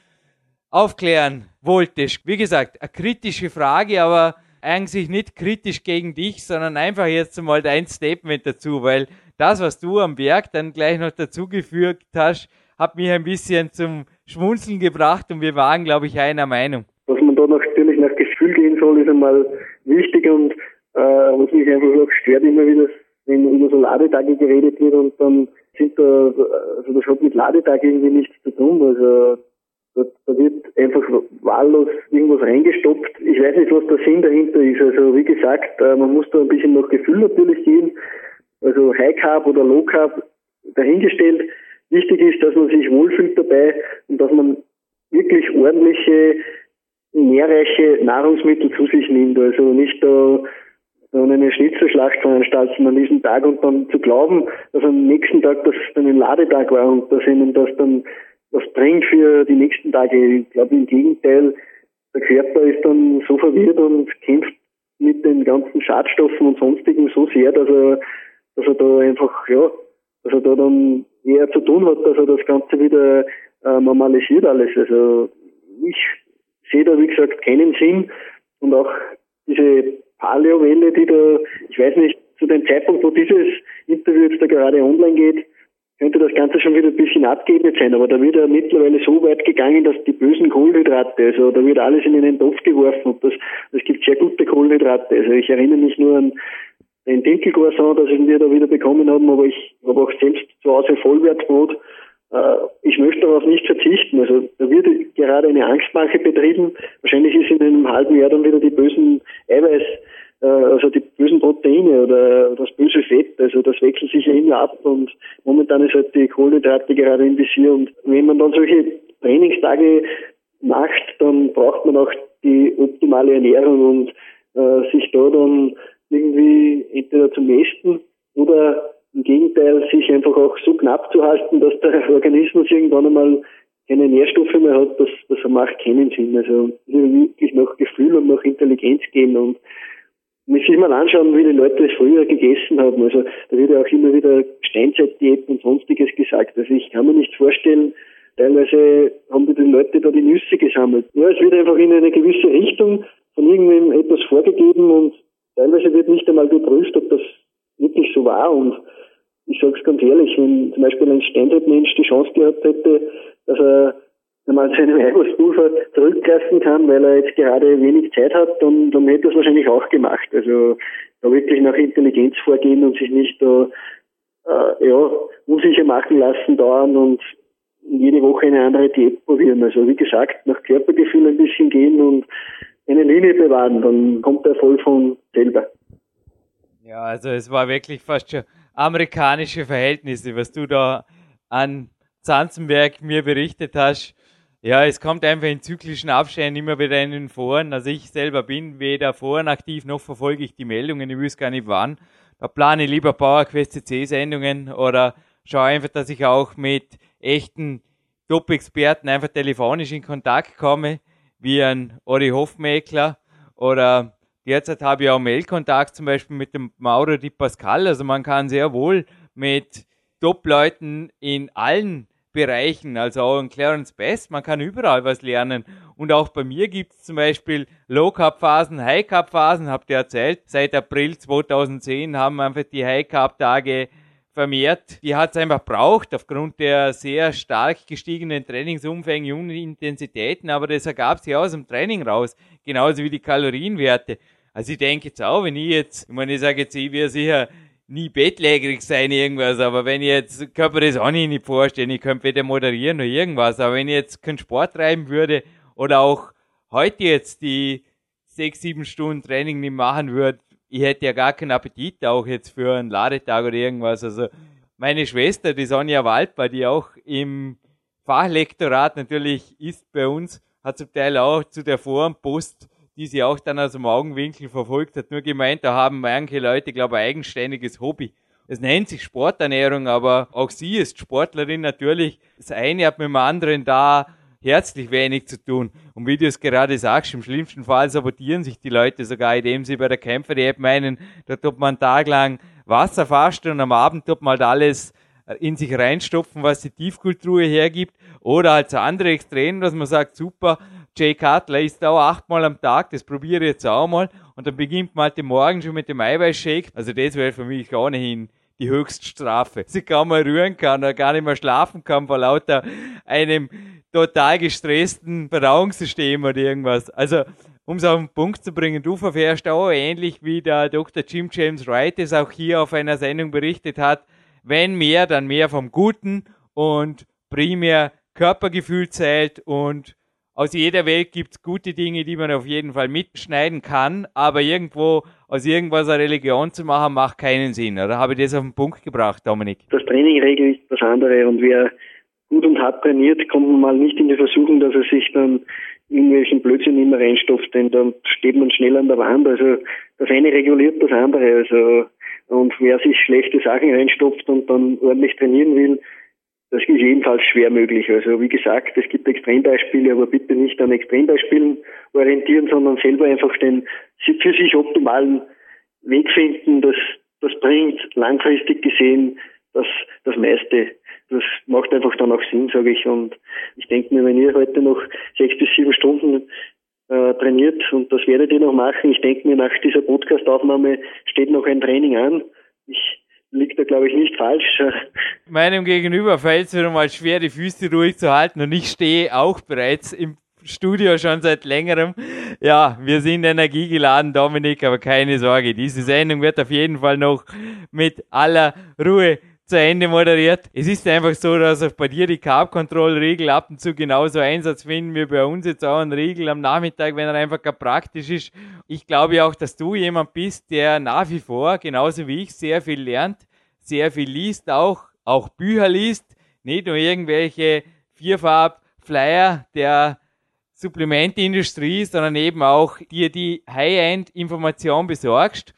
aufklären wolltest. Wie gesagt, eine kritische Frage, aber eigentlich nicht kritisch gegen dich, sondern einfach jetzt mal dein Statement dazu, weil das, was du am Berg dann gleich noch dazugefügt hast, hat mich ein bisschen zum Schmunzeln gebracht und wir waren, glaube ich, einer Meinung. Dass man da natürlich nach Gefühl gehen soll, ist einmal wichtig und äh, was mich einfach auch stört immer wieder, wenn über so Ladetage geredet wird und dann sind da, also das hat mit Ladetag irgendwie nichts zu tun. Also da, da wird einfach wahllos irgendwas reingestopft. Ich weiß nicht, was der Sinn dahinter ist. Also wie gesagt, äh, man muss da ein bisschen nach Gefühl natürlich gehen. Also High Carb oder Low Carb dahingestellt. Wichtig ist, dass man sich wohlfühlt dabei und dass man wirklich ordentliche, nährreiche Nahrungsmittel zu sich nimmt. Also nicht da und eine Schnitzelschlacht veranstalten an diesem Tag und dann zu glauben, dass am nächsten Tag das dann ein Ladetag war und dass ihnen das dann was bringt für die nächsten Tage. Ich glaube im Gegenteil, der Körper ist dann so verwirrt und kämpft mit den ganzen Schadstoffen und sonstigen so sehr, dass er, dass er da einfach, ja, dass er da dann eher zu tun hat, dass er das Ganze wieder äh, normalisiert alles. Also ich sehe da, wie gesagt, keinen Sinn und auch diese Paleowelle, die da, ich weiß nicht, zu dem Zeitpunkt, wo dieses Interview jetzt da gerade online geht, könnte das Ganze schon wieder ein bisschen abgeebnet sein, aber da wird ja mittlerweile so weit gegangen, dass die bösen Kohlenhydrate, also da wird alles in einen Topf geworfen und das, es gibt sehr gute Kohlenhydrate. Also ich erinnere mich nur an den Dinkelcroissant, das wir da wieder bekommen haben, aber ich habe auch selbst zu Hause Vollwertbrot. Äh, ich möchte darauf nicht verzichten. Also da wird gerade eine Angstmache betrieben. Wahrscheinlich ist in einem halben Jahr dann wieder die bösen Eiweiß also die bösen Proteine oder das böse Fett, also das wechselt sich ja immer ab und momentan ist halt die Kohlenhydrate gerade im Visier und wenn man dann solche Trainingstage macht, dann braucht man auch die optimale Ernährung und äh, sich da dann irgendwie entweder zu mästen oder im Gegenteil sich einfach auch so knapp zu halten, dass der Organismus irgendwann einmal keine Nährstoffe mehr hat, das, das macht keinen Sinn. Also wirklich nach Gefühl und nach Intelligenz gehen und muss sich mal anschauen, wie die Leute es früher gegessen haben. Also da wird ja auch immer wieder Steinzeitdiät und sonstiges gesagt. Also ich kann mir nicht vorstellen, teilweise haben die, Leute da die Nüsse gesammelt. Ja, es wird einfach in eine gewisse Richtung von irgendwem etwas vorgegeben und teilweise wird nicht einmal geprüft, ob das wirklich so war. Und ich sage es ganz ehrlich, wenn zum Beispiel ein Steinzeitmensch die Chance gehabt hätte, dass er einmal zu einem Eiweißpulver zurückgreifen kann, weil er jetzt gerade wenig Zeit hat, dann, dann hätte er es wahrscheinlich auch gemacht. Also da wirklich nach Intelligenz vorgehen und sich nicht da äh, ja, unsicher machen lassen dauern und jede Woche eine andere Diät probieren. Also wie gesagt, nach Körpergefühl ein bisschen gehen und eine Linie bewahren, dann kommt der Erfolg von selber. Ja, also es war wirklich fast schon amerikanische Verhältnisse, was du da an Zanzenberg mir berichtet hast. Ja, es kommt einfach in zyklischen Abständen immer wieder in den Foren. Also ich selber bin weder Foren aktiv noch verfolge ich die Meldungen, ich wüsste gar nicht wann. Da plane ich lieber PowerQuest CC-Sendungen oder schaue einfach, dass ich auch mit echten Top-Experten einfach telefonisch in Kontakt komme, wie ein Ori Hofmäkler oder derzeit habe ich auch Mailkontakt zum Beispiel mit dem Mauro Di Pascal. Also man kann sehr wohl mit Top-Leuten in allen Bereichen, also auch in Clarence Best, man kann überall was lernen. Und auch bei mir gibt es zum Beispiel Low-Carb-Phasen, High-Carb-Phasen, habt ihr erzählt. Seit April 2010 haben einfach die High-Carb-Tage vermehrt. Die hat es einfach braucht, aufgrund der sehr stark gestiegenen Trainingsumfänge und Intensitäten, aber das ergab sich aus dem Training raus, genauso wie die Kalorienwerte. Also ich denke jetzt auch, wenn ich jetzt, ich meine, ich sage jetzt, ich wäre sicher nie bettlägerig sein, irgendwas, aber wenn ich jetzt, kann mir das auch nicht vorstellen, ich könnte weder moderieren noch irgendwas, aber wenn ich jetzt keinen Sport treiben würde oder auch heute jetzt die sechs, sieben Stunden Training nicht machen würde, ich hätte ja gar keinen Appetit auch jetzt für einen Ladetag oder irgendwas. Also meine Schwester, die Sonja Walper, die auch im Fachlektorat natürlich ist bei uns, hat zum Teil auch zu der Forenpost die sie auch dann aus dem Augenwinkel verfolgt hat, nur gemeint, da haben manche Leute, glaube ich, ein eigenständiges Hobby. Es nennt sich Sporternährung, aber auch sie ist Sportlerin natürlich. Das eine hat mit dem anderen da herzlich wenig zu tun. Und wie du es gerade sagst, im schlimmsten Fall sabotieren sich die Leute sogar, indem sie bei der Kämpfer-App meinen, da tut man taglang Wasser fasten und am Abend tut man halt alles in sich reinstopfen, was die Tiefkultur hergibt. Oder halt so andere Extrem, dass man sagt, super, Jay Cutler isst auch achtmal am Tag, das probiere ich jetzt auch mal. Und dann beginnt man halt den Morgen schon mit dem Eiweißshake. Also das wäre für mich ohnehin die Höchststrafe. Sie kaum mal rühren kann oder gar nicht mehr schlafen kann vor lauter einem total gestressten Verdauungssystem oder irgendwas. Also, um es auf den Punkt zu bringen, du verfährst auch ähnlich wie der Dr. Jim James Wright es auch hier auf einer Sendung berichtet hat. Wenn mehr, dann mehr vom Guten und primär Körpergefühl zählt und aus jeder Welt gibt es gute Dinge, die man auf jeden Fall mitschneiden kann, aber irgendwo aus irgendwas eine Religion zu machen, macht keinen Sinn. Oder habe ich das auf den Punkt gebracht, Dominik? Das Training regelt das andere und wer gut und hart trainiert, kommt mal nicht in die Versuchung, dass er sich dann irgendwelchen Blödsinn immer reinstopft, denn dann steht man schnell an der Wand. Also das eine reguliert das andere. Also und wer sich schlechte Sachen reinstopft und dann ordentlich trainieren will, das ist jedenfalls schwer möglich. Also wie gesagt, es gibt Extrembeispiele, aber bitte nicht an Extrembeispielen orientieren, sondern selber einfach den für sich optimalen Weg finden. Das, das bringt langfristig gesehen das, das meiste. Das macht einfach dann auch Sinn, sage ich. Und ich denke mir, wenn ihr heute noch sechs bis sieben Stunden äh, trainiert und das werdet ihr noch machen, ich denke mir, nach dieser Podcast-Aufnahme steht noch ein Training an. Ich liegt da, glaube ich, nicht falsch. Meinem Gegenüber fällt es wieder mal schwer, die Füße ruhig zu halten und ich stehe auch bereits im Studio schon seit längerem. Ja, wir sind energiegeladen, Dominik, aber keine Sorge, diese Sendung wird auf jeden Fall noch mit aller Ruhe zu Ende moderiert. Es ist einfach so, dass auch bei dir die Carb-Control-Regel ab und zu genauso Einsatz finden wie bei uns jetzt auch ein Regel am Nachmittag, wenn er einfach gar praktisch ist. Ich glaube auch, dass du jemand bist, der nach wie vor, genauso wie ich, sehr viel lernt, sehr viel liest, auch, auch Bücher liest, nicht nur irgendwelche Vierfarb-Flyer der Supplementindustrie, sondern eben auch dir die High-End-Information besorgst.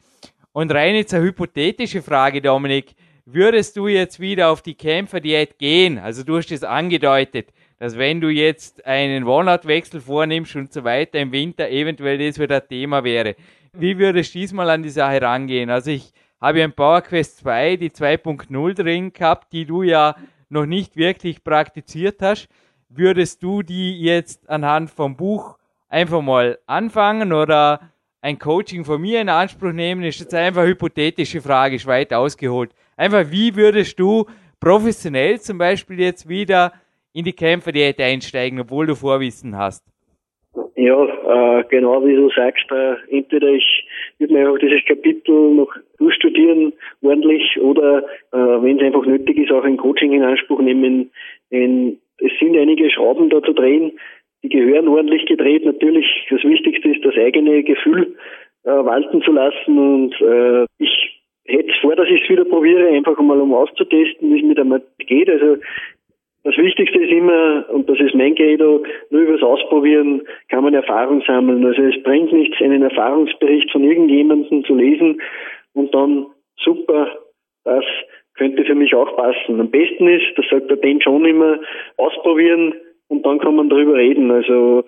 Und rein jetzt eine hypothetische Frage, Dominik würdest du jetzt wieder auf die Kämpferdiät gehen, also du hast es angedeutet, dass wenn du jetzt einen Wohnortwechsel vornimmst und so weiter im Winter eventuell das wieder Thema wäre. Wie würdest du diesmal an die Sache rangehen? Also ich habe ja im PowerQuest 2 die 2.0 drin gehabt, die du ja noch nicht wirklich praktiziert hast. Würdest du die jetzt anhand vom Buch einfach mal anfangen oder ein Coaching von mir in Anspruch nehmen? Ist jetzt einfach hypothetische Frage, ist weit ausgeholt. Einfach, wie würdest du professionell zum Beispiel jetzt wieder in die Kämpferdiät einsteigen, obwohl du Vorwissen hast? Ja, äh, genau wie du sagst, äh, entweder ich würde mir einfach dieses Kapitel noch durchstudieren, ordentlich, oder äh, wenn es einfach nötig ist, auch ein Coaching in Anspruch nehmen. Denn es sind einige Schrauben da zu drehen, die gehören ordentlich gedreht. Natürlich, das Wichtigste ist, das eigene Gefühl äh, walten zu lassen. Und äh, ich hätte vor, dass ich es wieder probiere, einfach mal um auszutesten, wie es mir damit geht. Also das Wichtigste ist immer, und das ist mein Credo, nur übers Ausprobieren kann man Erfahrung sammeln. Also es bringt nichts, einen Erfahrungsbericht von irgendjemandem zu lesen und dann, super, das könnte für mich auch passen. Am besten ist, das sagt der Ben schon immer, ausprobieren und dann kann man darüber reden. Also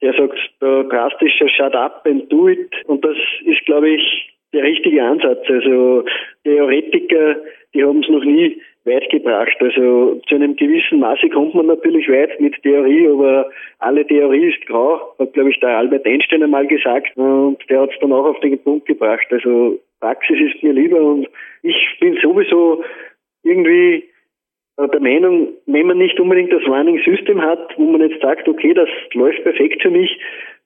der sagt da drastischer Shut up and do it und das ist, glaube ich, der richtige Ansatz. Also Theoretiker, die haben es noch nie weit gebracht. Also zu einem gewissen Maße kommt man natürlich weit mit Theorie, aber alle Theorie ist grau, hat glaube ich der Albert Einstein einmal gesagt und der hat es dann auch auf den Punkt gebracht. Also Praxis ist mir lieber und ich bin sowieso irgendwie äh, der Meinung, wenn man nicht unbedingt das Warning System hat, wo man jetzt sagt, okay, das läuft perfekt für mich,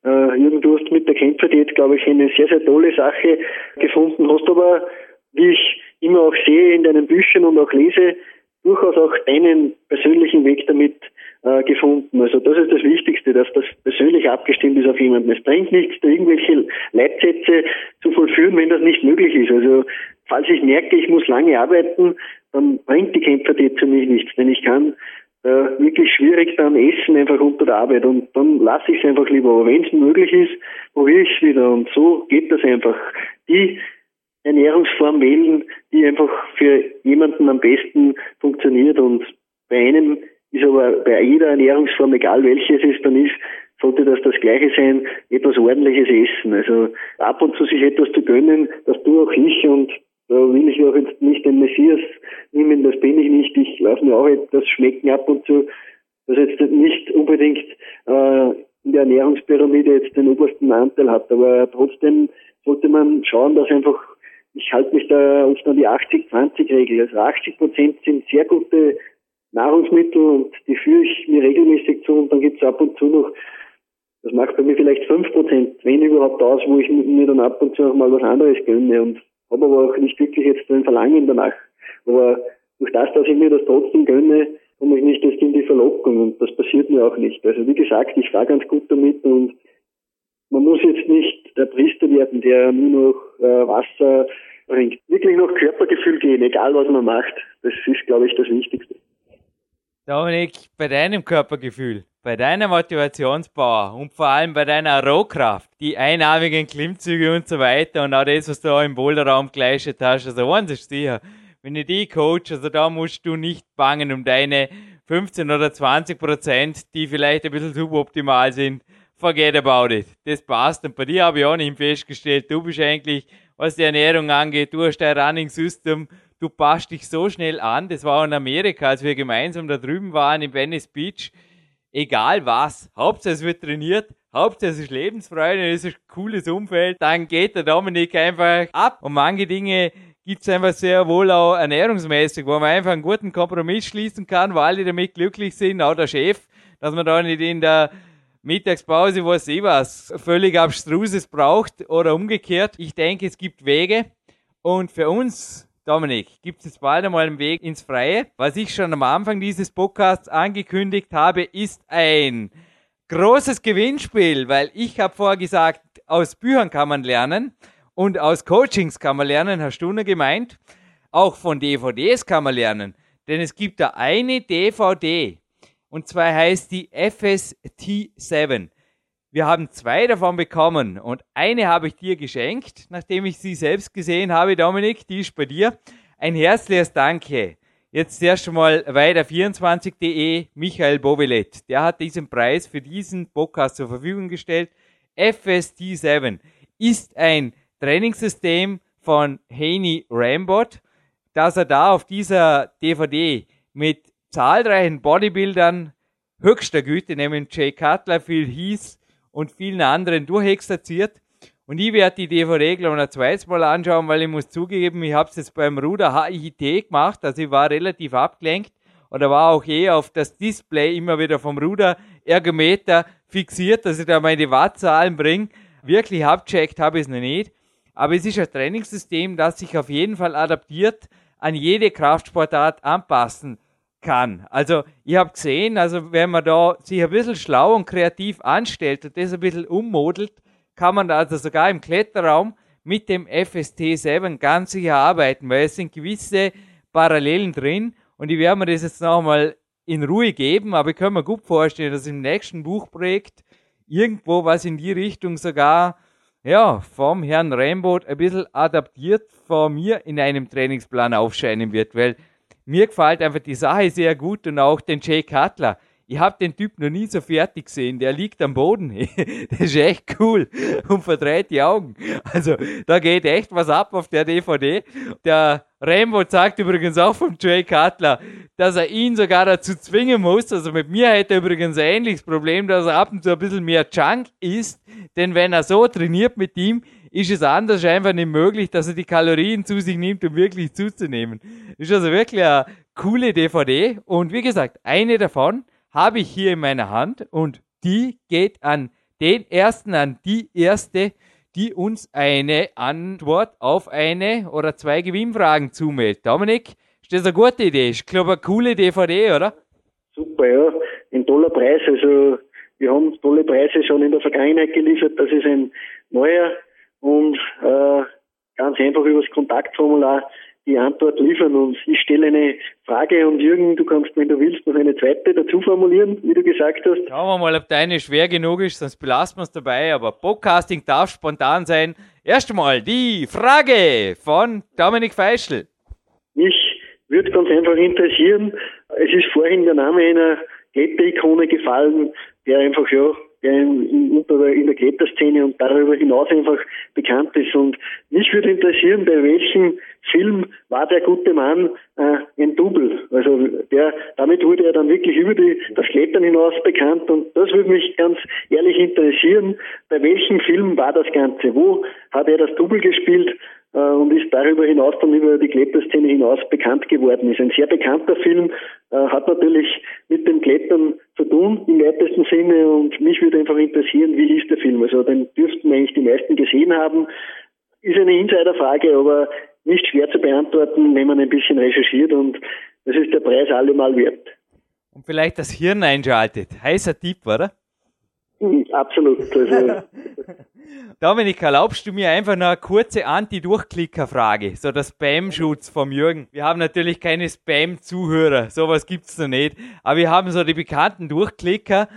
äh, Jürgen, du hast mit der Kämpferdiät, glaube ich, eine sehr, sehr tolle Sache gefunden, hast aber, wie ich immer auch sehe in deinen Büchern und auch lese, durchaus auch deinen persönlichen Weg damit äh, gefunden. Also das ist das Wichtigste, dass das persönlich abgestimmt ist auf jemanden. Es bringt nichts, da irgendwelche Leitsätze zu vollführen, wenn das nicht möglich ist. Also falls ich merke, ich muss lange arbeiten, dann bringt die Kämpferdiät für mich nichts, denn ich kann äh, wirklich schwierig dann essen einfach unter der Arbeit und dann lasse ich es einfach lieber. Aber wenn es möglich ist, probiere ich es wieder und so geht das einfach. Die Ernährungsform wählen, die einfach für jemanden am besten funktioniert und bei einem ist aber bei jeder Ernährungsform, egal welche es ist, dann ist, sollte das das Gleiche sein, etwas ordentliches Essen. Also ab und zu sich etwas zu gönnen, das tue auch ich und will ich auch jetzt nicht den Messias nehmen, das bin ich nicht. Ich lasse mir auch etwas schmecken ab und zu, das jetzt nicht unbedingt äh, in der Ernährungspyramide jetzt den obersten Anteil hat, aber trotzdem sollte man schauen, dass einfach ich halte mich da uns an die 80-20-Regel. Also 80 Prozent sind sehr gute Nahrungsmittel und die führe ich mir regelmäßig zu und dann gibt es ab und zu noch, das macht bei mir vielleicht 5%, wenn überhaupt aus, wo ich mir dann ab und zu noch mal was anderes gönne und habe aber auch nicht wirklich jetzt ein Verlangen danach. Aber durch das, dass ich mir das trotzdem gönne, komme ich nicht erst in die Verlockung und das passiert mir auch nicht. Also wie gesagt, ich fahre ganz gut damit und man muss jetzt nicht der Priester werden, der nur noch äh, Wasser bringt. Wirklich noch Körpergefühl gehen, egal was man macht. Das ist, glaube ich, das Wichtigste. Dominik, bei deinem Körpergefühl, bei deiner Motivationspower und vor allem bei deiner Rohkraft, die einarmigen Klimmzüge und so weiter und auch das, was du auch im Boulderraum geleistet hast, also eins ist sicher, wenn ich die coach, also da musst du nicht bangen um deine 15 oder 20 Prozent, die vielleicht ein bisschen suboptimal sind. Forget about it. Das passt. Und bei dir habe ich auch nicht festgestellt, du bist eigentlich, was die Ernährung angeht, du hast dein Running System, du passt dich so schnell an. Das war in Amerika, als wir gemeinsam da drüben waren in Venice Beach. Egal was, Hauptsache es wird trainiert, Hauptsache es ist Lebensfreude, es ist ein cooles Umfeld, dann geht der Dominik einfach ab. Und manche Dinge gibt es einfach sehr wohl auch ernährungsmäßig, wo man einfach einen guten Kompromiss schließen kann, wo alle damit glücklich sind, auch der Chef, dass man da nicht in der Mittagspause, was ich was, völlig abstruses braucht oder umgekehrt. Ich denke, es gibt Wege und für uns Dominik, gibt es bald einmal einen Weg ins Freie? Was ich schon am Anfang dieses Podcasts angekündigt habe, ist ein großes Gewinnspiel, weil ich habe vorher gesagt, aus Büchern kann man lernen und aus Coachings kann man lernen, du nur gemeint. Auch von DVDs kann man lernen, denn es gibt da eine DVD und zwar heißt die FST7. Wir haben zwei davon bekommen und eine habe ich dir geschenkt, nachdem ich sie selbst gesehen habe, Dominik, die ist bei dir. Ein herzliches Danke. Jetzt erst einmal weiter24.de, Michael Bovelet. Der hat diesen Preis für diesen Podcast zur Verfügung gestellt. FST7 ist ein Trainingssystem von Haney Rambot, dass er da auf dieser DVD mit zahlreichen Bodybuildern höchster Güte, nämlich Jay Cutler, Phil Heath, und vielen anderen durchexerziert. Und ich werde die DVD, glaube ich, ein zweites Mal anschauen, weil ich muss zugeben, ich habe es jetzt beim Ruder HIT gemacht, also ich war relativ abgelenkt oder war auch eh auf das Display immer wieder vom Ruder Ergometer fixiert, dass ich da meine Wattzahlen bringe. Wirklich abcheckt habe ich es noch nicht. Aber es ist ein Trainingssystem, das sich auf jeden Fall adaptiert an jede Kraftsportart anpassen kann. Also ich habe gesehen, also wenn man da sich ein bisschen schlau und kreativ anstellt und das ein bisschen ummodelt, kann man da also sogar im Kletterraum mit dem FST7 ganz sicher arbeiten, weil es sind gewisse Parallelen drin und ich werde mir das jetzt nochmal in Ruhe geben, aber ich kann mir gut vorstellen, dass im nächsten Buchprojekt irgendwo was in die Richtung sogar ja, vom Herrn Rainbow ein bisschen adaptiert von mir in einem Trainingsplan aufscheinen wird, weil mir gefällt einfach die Sache sehr gut und auch den Jay Cutler. Ich habe den Typ noch nie so fertig gesehen. Der liegt am Boden. das ist echt cool und verdreht die Augen. Also da geht echt was ab auf der DVD. Der Rambo sagt übrigens auch vom Jay Cutler, dass er ihn sogar dazu zwingen muss. Also mit mir hätte er übrigens ein ähnliches Problem, dass er ab und zu ein bisschen mehr Junk isst. Denn wenn er so trainiert mit ihm, ist es anders einfach nicht möglich, dass er die Kalorien zu sich nimmt, um wirklich zuzunehmen. Ist also wirklich eine coole DVD. Und wie gesagt, eine davon habe ich hier in meiner Hand und die geht an den ersten, an die erste, die uns eine Antwort auf eine oder zwei Gewinnfragen zumeldet. Dominik, ist das eine gute Idee? Ich glaube, eine coole DVD, oder? Super, ja. Ein toller Preis. Also, wir haben tolle Preise schon in der Vergangenheit geliefert. Das ist ein neuer und äh, ganz einfach übers Kontaktformular die Antwort liefern. Und ich stelle eine Frage und Jürgen, du kannst, wenn du willst, noch eine zweite dazu formulieren, wie du gesagt hast. Schauen wir mal, ob deine schwer genug ist, sonst belassen wir es dabei. Aber Podcasting darf spontan sein. Erst einmal die Frage von Dominik Feischl. Mich würde ganz einfach interessieren, es ist vorhin der Name einer Ghetto-Ikone gefallen, der einfach, ja, der in, in der Kletterszene und darüber hinaus einfach bekannt ist. Und mich würde interessieren, bei welchem Film war der gute Mann äh, ein Double. Also der, damit wurde er dann wirklich über die, das Klettern hinaus bekannt und das würde mich ganz ehrlich interessieren, bei welchem Film war das Ganze? Wo hat er das Double gespielt? Äh, und ist darüber hinaus dann über die Kletterszene hinaus bekannt geworden. Ist ein sehr bekannter Film, äh, hat natürlich mit dem Klettern zu tun im weitesten Sinne und mich würde einfach interessieren, wie ist der Film? Also den dürften eigentlich die meisten gesehen haben. Ist eine Insiderfrage, aber nicht schwer zu beantworten, wenn man ein bisschen recherchiert und das ist der Preis allemal wert. Und vielleicht das Hirn einschaltet. Heißer Tipp, oder? Hm, absolut. Also, Dominik, erlaubst du mir einfach noch eine kurze Anti-Durchklicker-Frage? So der Spam-Schutz vom Jürgen. Wir haben natürlich keine Spam-Zuhörer, sowas gibt's noch nicht. Aber wir haben so die bekannten Durchklicker,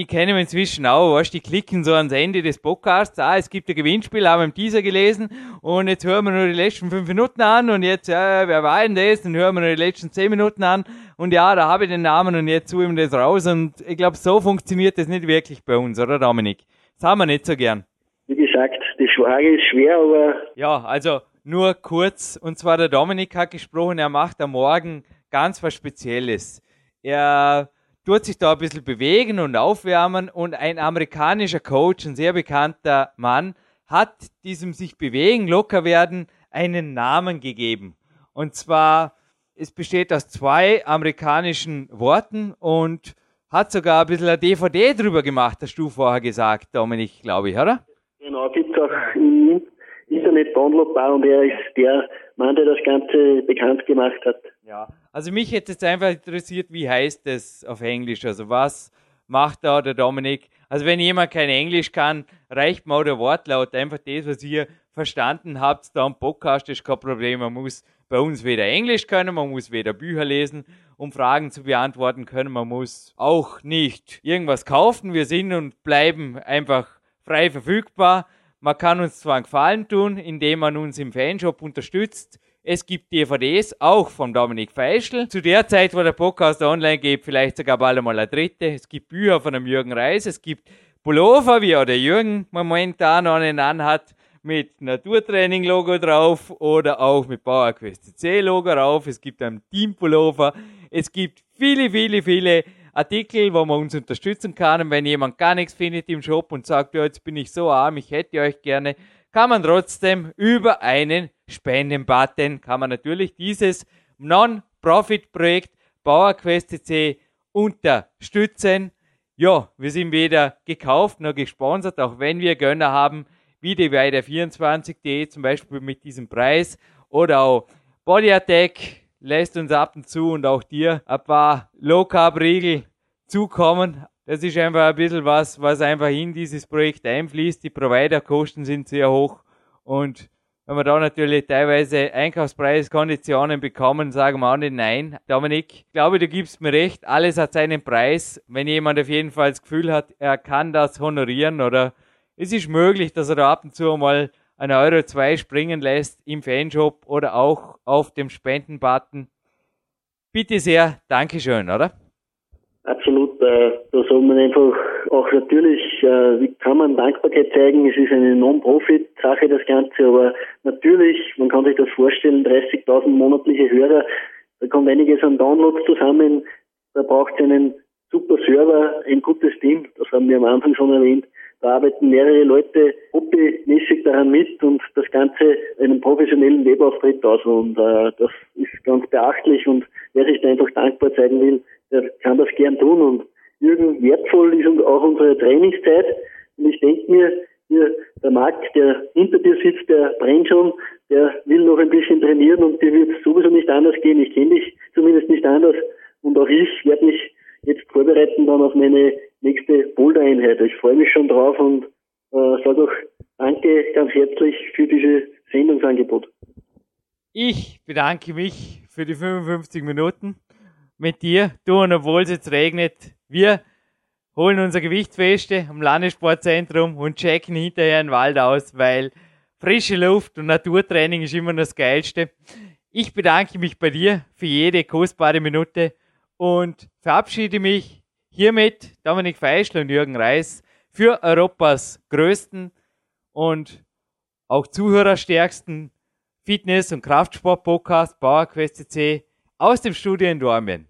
die kennen wir inzwischen auch, weißt, die klicken so ans Ende des Podcasts, ah, es gibt ein Gewinnspiel, haben wir im Teaser gelesen und jetzt hören wir nur die letzten fünf Minuten an und jetzt, ja, wer war denn das? Dann hören wir nur die letzten zehn Minuten an und ja, da habe ich den Namen und jetzt suchen wir das raus und ich glaube, so funktioniert das nicht wirklich bei uns, oder Dominik? Das haben wir nicht so gern. Wie gesagt, die Frage ist schwer, aber... Ja, also nur kurz, und zwar der Dominik hat gesprochen, er macht am Morgen ganz was Spezielles. Er tut sich da ein bisschen bewegen und aufwärmen und ein amerikanischer Coach, ein sehr bekannter Mann, hat diesem sich bewegen, locker werden, einen Namen gegeben. Und zwar, es besteht aus zwei amerikanischen Worten und hat sogar ein bisschen eine DVD drüber gemacht, hast du vorher gesagt, Dominik, glaube ich, oder? Genau, gibt es auch im Internet downloadbar und er ist der Mann, der das Ganze bekannt gemacht hat. Ja, also mich hätte jetzt einfach interessiert, wie heißt das auf Englisch? Also was macht da der Dominik? Also wenn jemand kein Englisch kann, reicht mal der Wortlaut. Einfach das, was ihr verstanden habt, da am Podcast ist kein Problem. Man muss bei uns weder Englisch können, man muss weder Bücher lesen, um Fragen zu beantworten können. Man muss auch nicht irgendwas kaufen. Wir sind und bleiben einfach frei verfügbar. Man kann uns zwar einen Gefallen tun, indem man uns im Fanshop unterstützt. Es gibt DVDs, auch von Dominik Feischl. Zu der Zeit, wo der Podcast online geht, vielleicht sogar bald einmal eine dritte. Es gibt Bücher von dem Jürgen Reis. Es gibt Pullover, wie auch der Jürgen momentan einen anhat, mit Naturtraining-Logo drauf oder auch mit PowerQuest C-Logo drauf. Es gibt einen Team-Pullover. Es gibt viele, viele, viele Artikel, wo man uns unterstützen kann. Und wenn jemand gar nichts findet im Shop und sagt, ja, jetzt bin ich so arm, ich hätte euch gerne, kann man trotzdem über einen Spenden-Button, kann man natürlich dieses Non-Profit-Projekt PowerQuest.cc unterstützen. Ja, wir sind weder gekauft noch gesponsert, auch wenn wir Gönner haben, wie die Weiter24.de zum Beispiel mit diesem Preis oder auch Body Attack lässt uns ab und zu und auch dir ein paar Low Carb Riegel zukommen. Das ist einfach ein bisschen was, was einfach in dieses Projekt einfließt. Die Providerkosten sind sehr hoch und wenn wir da natürlich teilweise Einkaufspreiskonditionen bekommen, sagen wir auch nicht nein. Dominik, ich glaube, du gibst mir recht, alles hat seinen Preis. Wenn jemand auf jeden Fall das Gefühl hat, er kann das honorieren oder es ist möglich, dass er da ab und zu mal ein Euro zwei springen lässt im Fanshop oder auch auf dem Spendenbutton. Bitte sehr, Dankeschön, oder? Absolut, äh, da soll man einfach auch natürlich, äh, wie kann man Dankbarkeit zeigen? Es ist eine Non-Profit-Sache, das Ganze, aber natürlich, man kann sich das vorstellen, 30.000 monatliche Hörer, da kommt einiges an Downloads zusammen, da braucht es einen super Server, ein gutes Team, das haben wir am Anfang schon erwähnt. Da arbeiten mehrere Leute hobbymäßig daran mit und das Ganze einen professionellen Webauftritt aus. Und äh, das ist ganz beachtlich und wer sich da einfach dankbar zeigen will, der kann das gern tun. Und Jürgen, wertvoll ist auch unsere Trainingszeit. Und ich denke mir, Hier, der Marc, der hinter dir sitzt, der brennt schon, der will noch ein bisschen trainieren und dir wird sowieso nicht anders gehen. Ich kenne dich zumindest nicht anders und auch ich werde mich jetzt vorbereiten dann auf meine nächste Boulder-Einheit. Ich freue mich schon drauf und äh, sage auch danke ganz herzlich für dieses Sendungsangebot. Ich bedanke mich für die 55 Minuten mit dir. Und obwohl es jetzt regnet, wir holen unser Gewichtsfeste am Landessportzentrum und checken hinterher den Wald aus, weil frische Luft und Naturtraining ist immer das Geilste. Ich bedanke mich bei dir für jede kostbare Minute und verabschiede mich hiermit, Dominik Feischl und Jürgen Reis, für Europas größten und auch zuhörerstärksten Fitness- und Kraftsport-Podcast PowerQuest CC aus dem Studio in Dormien.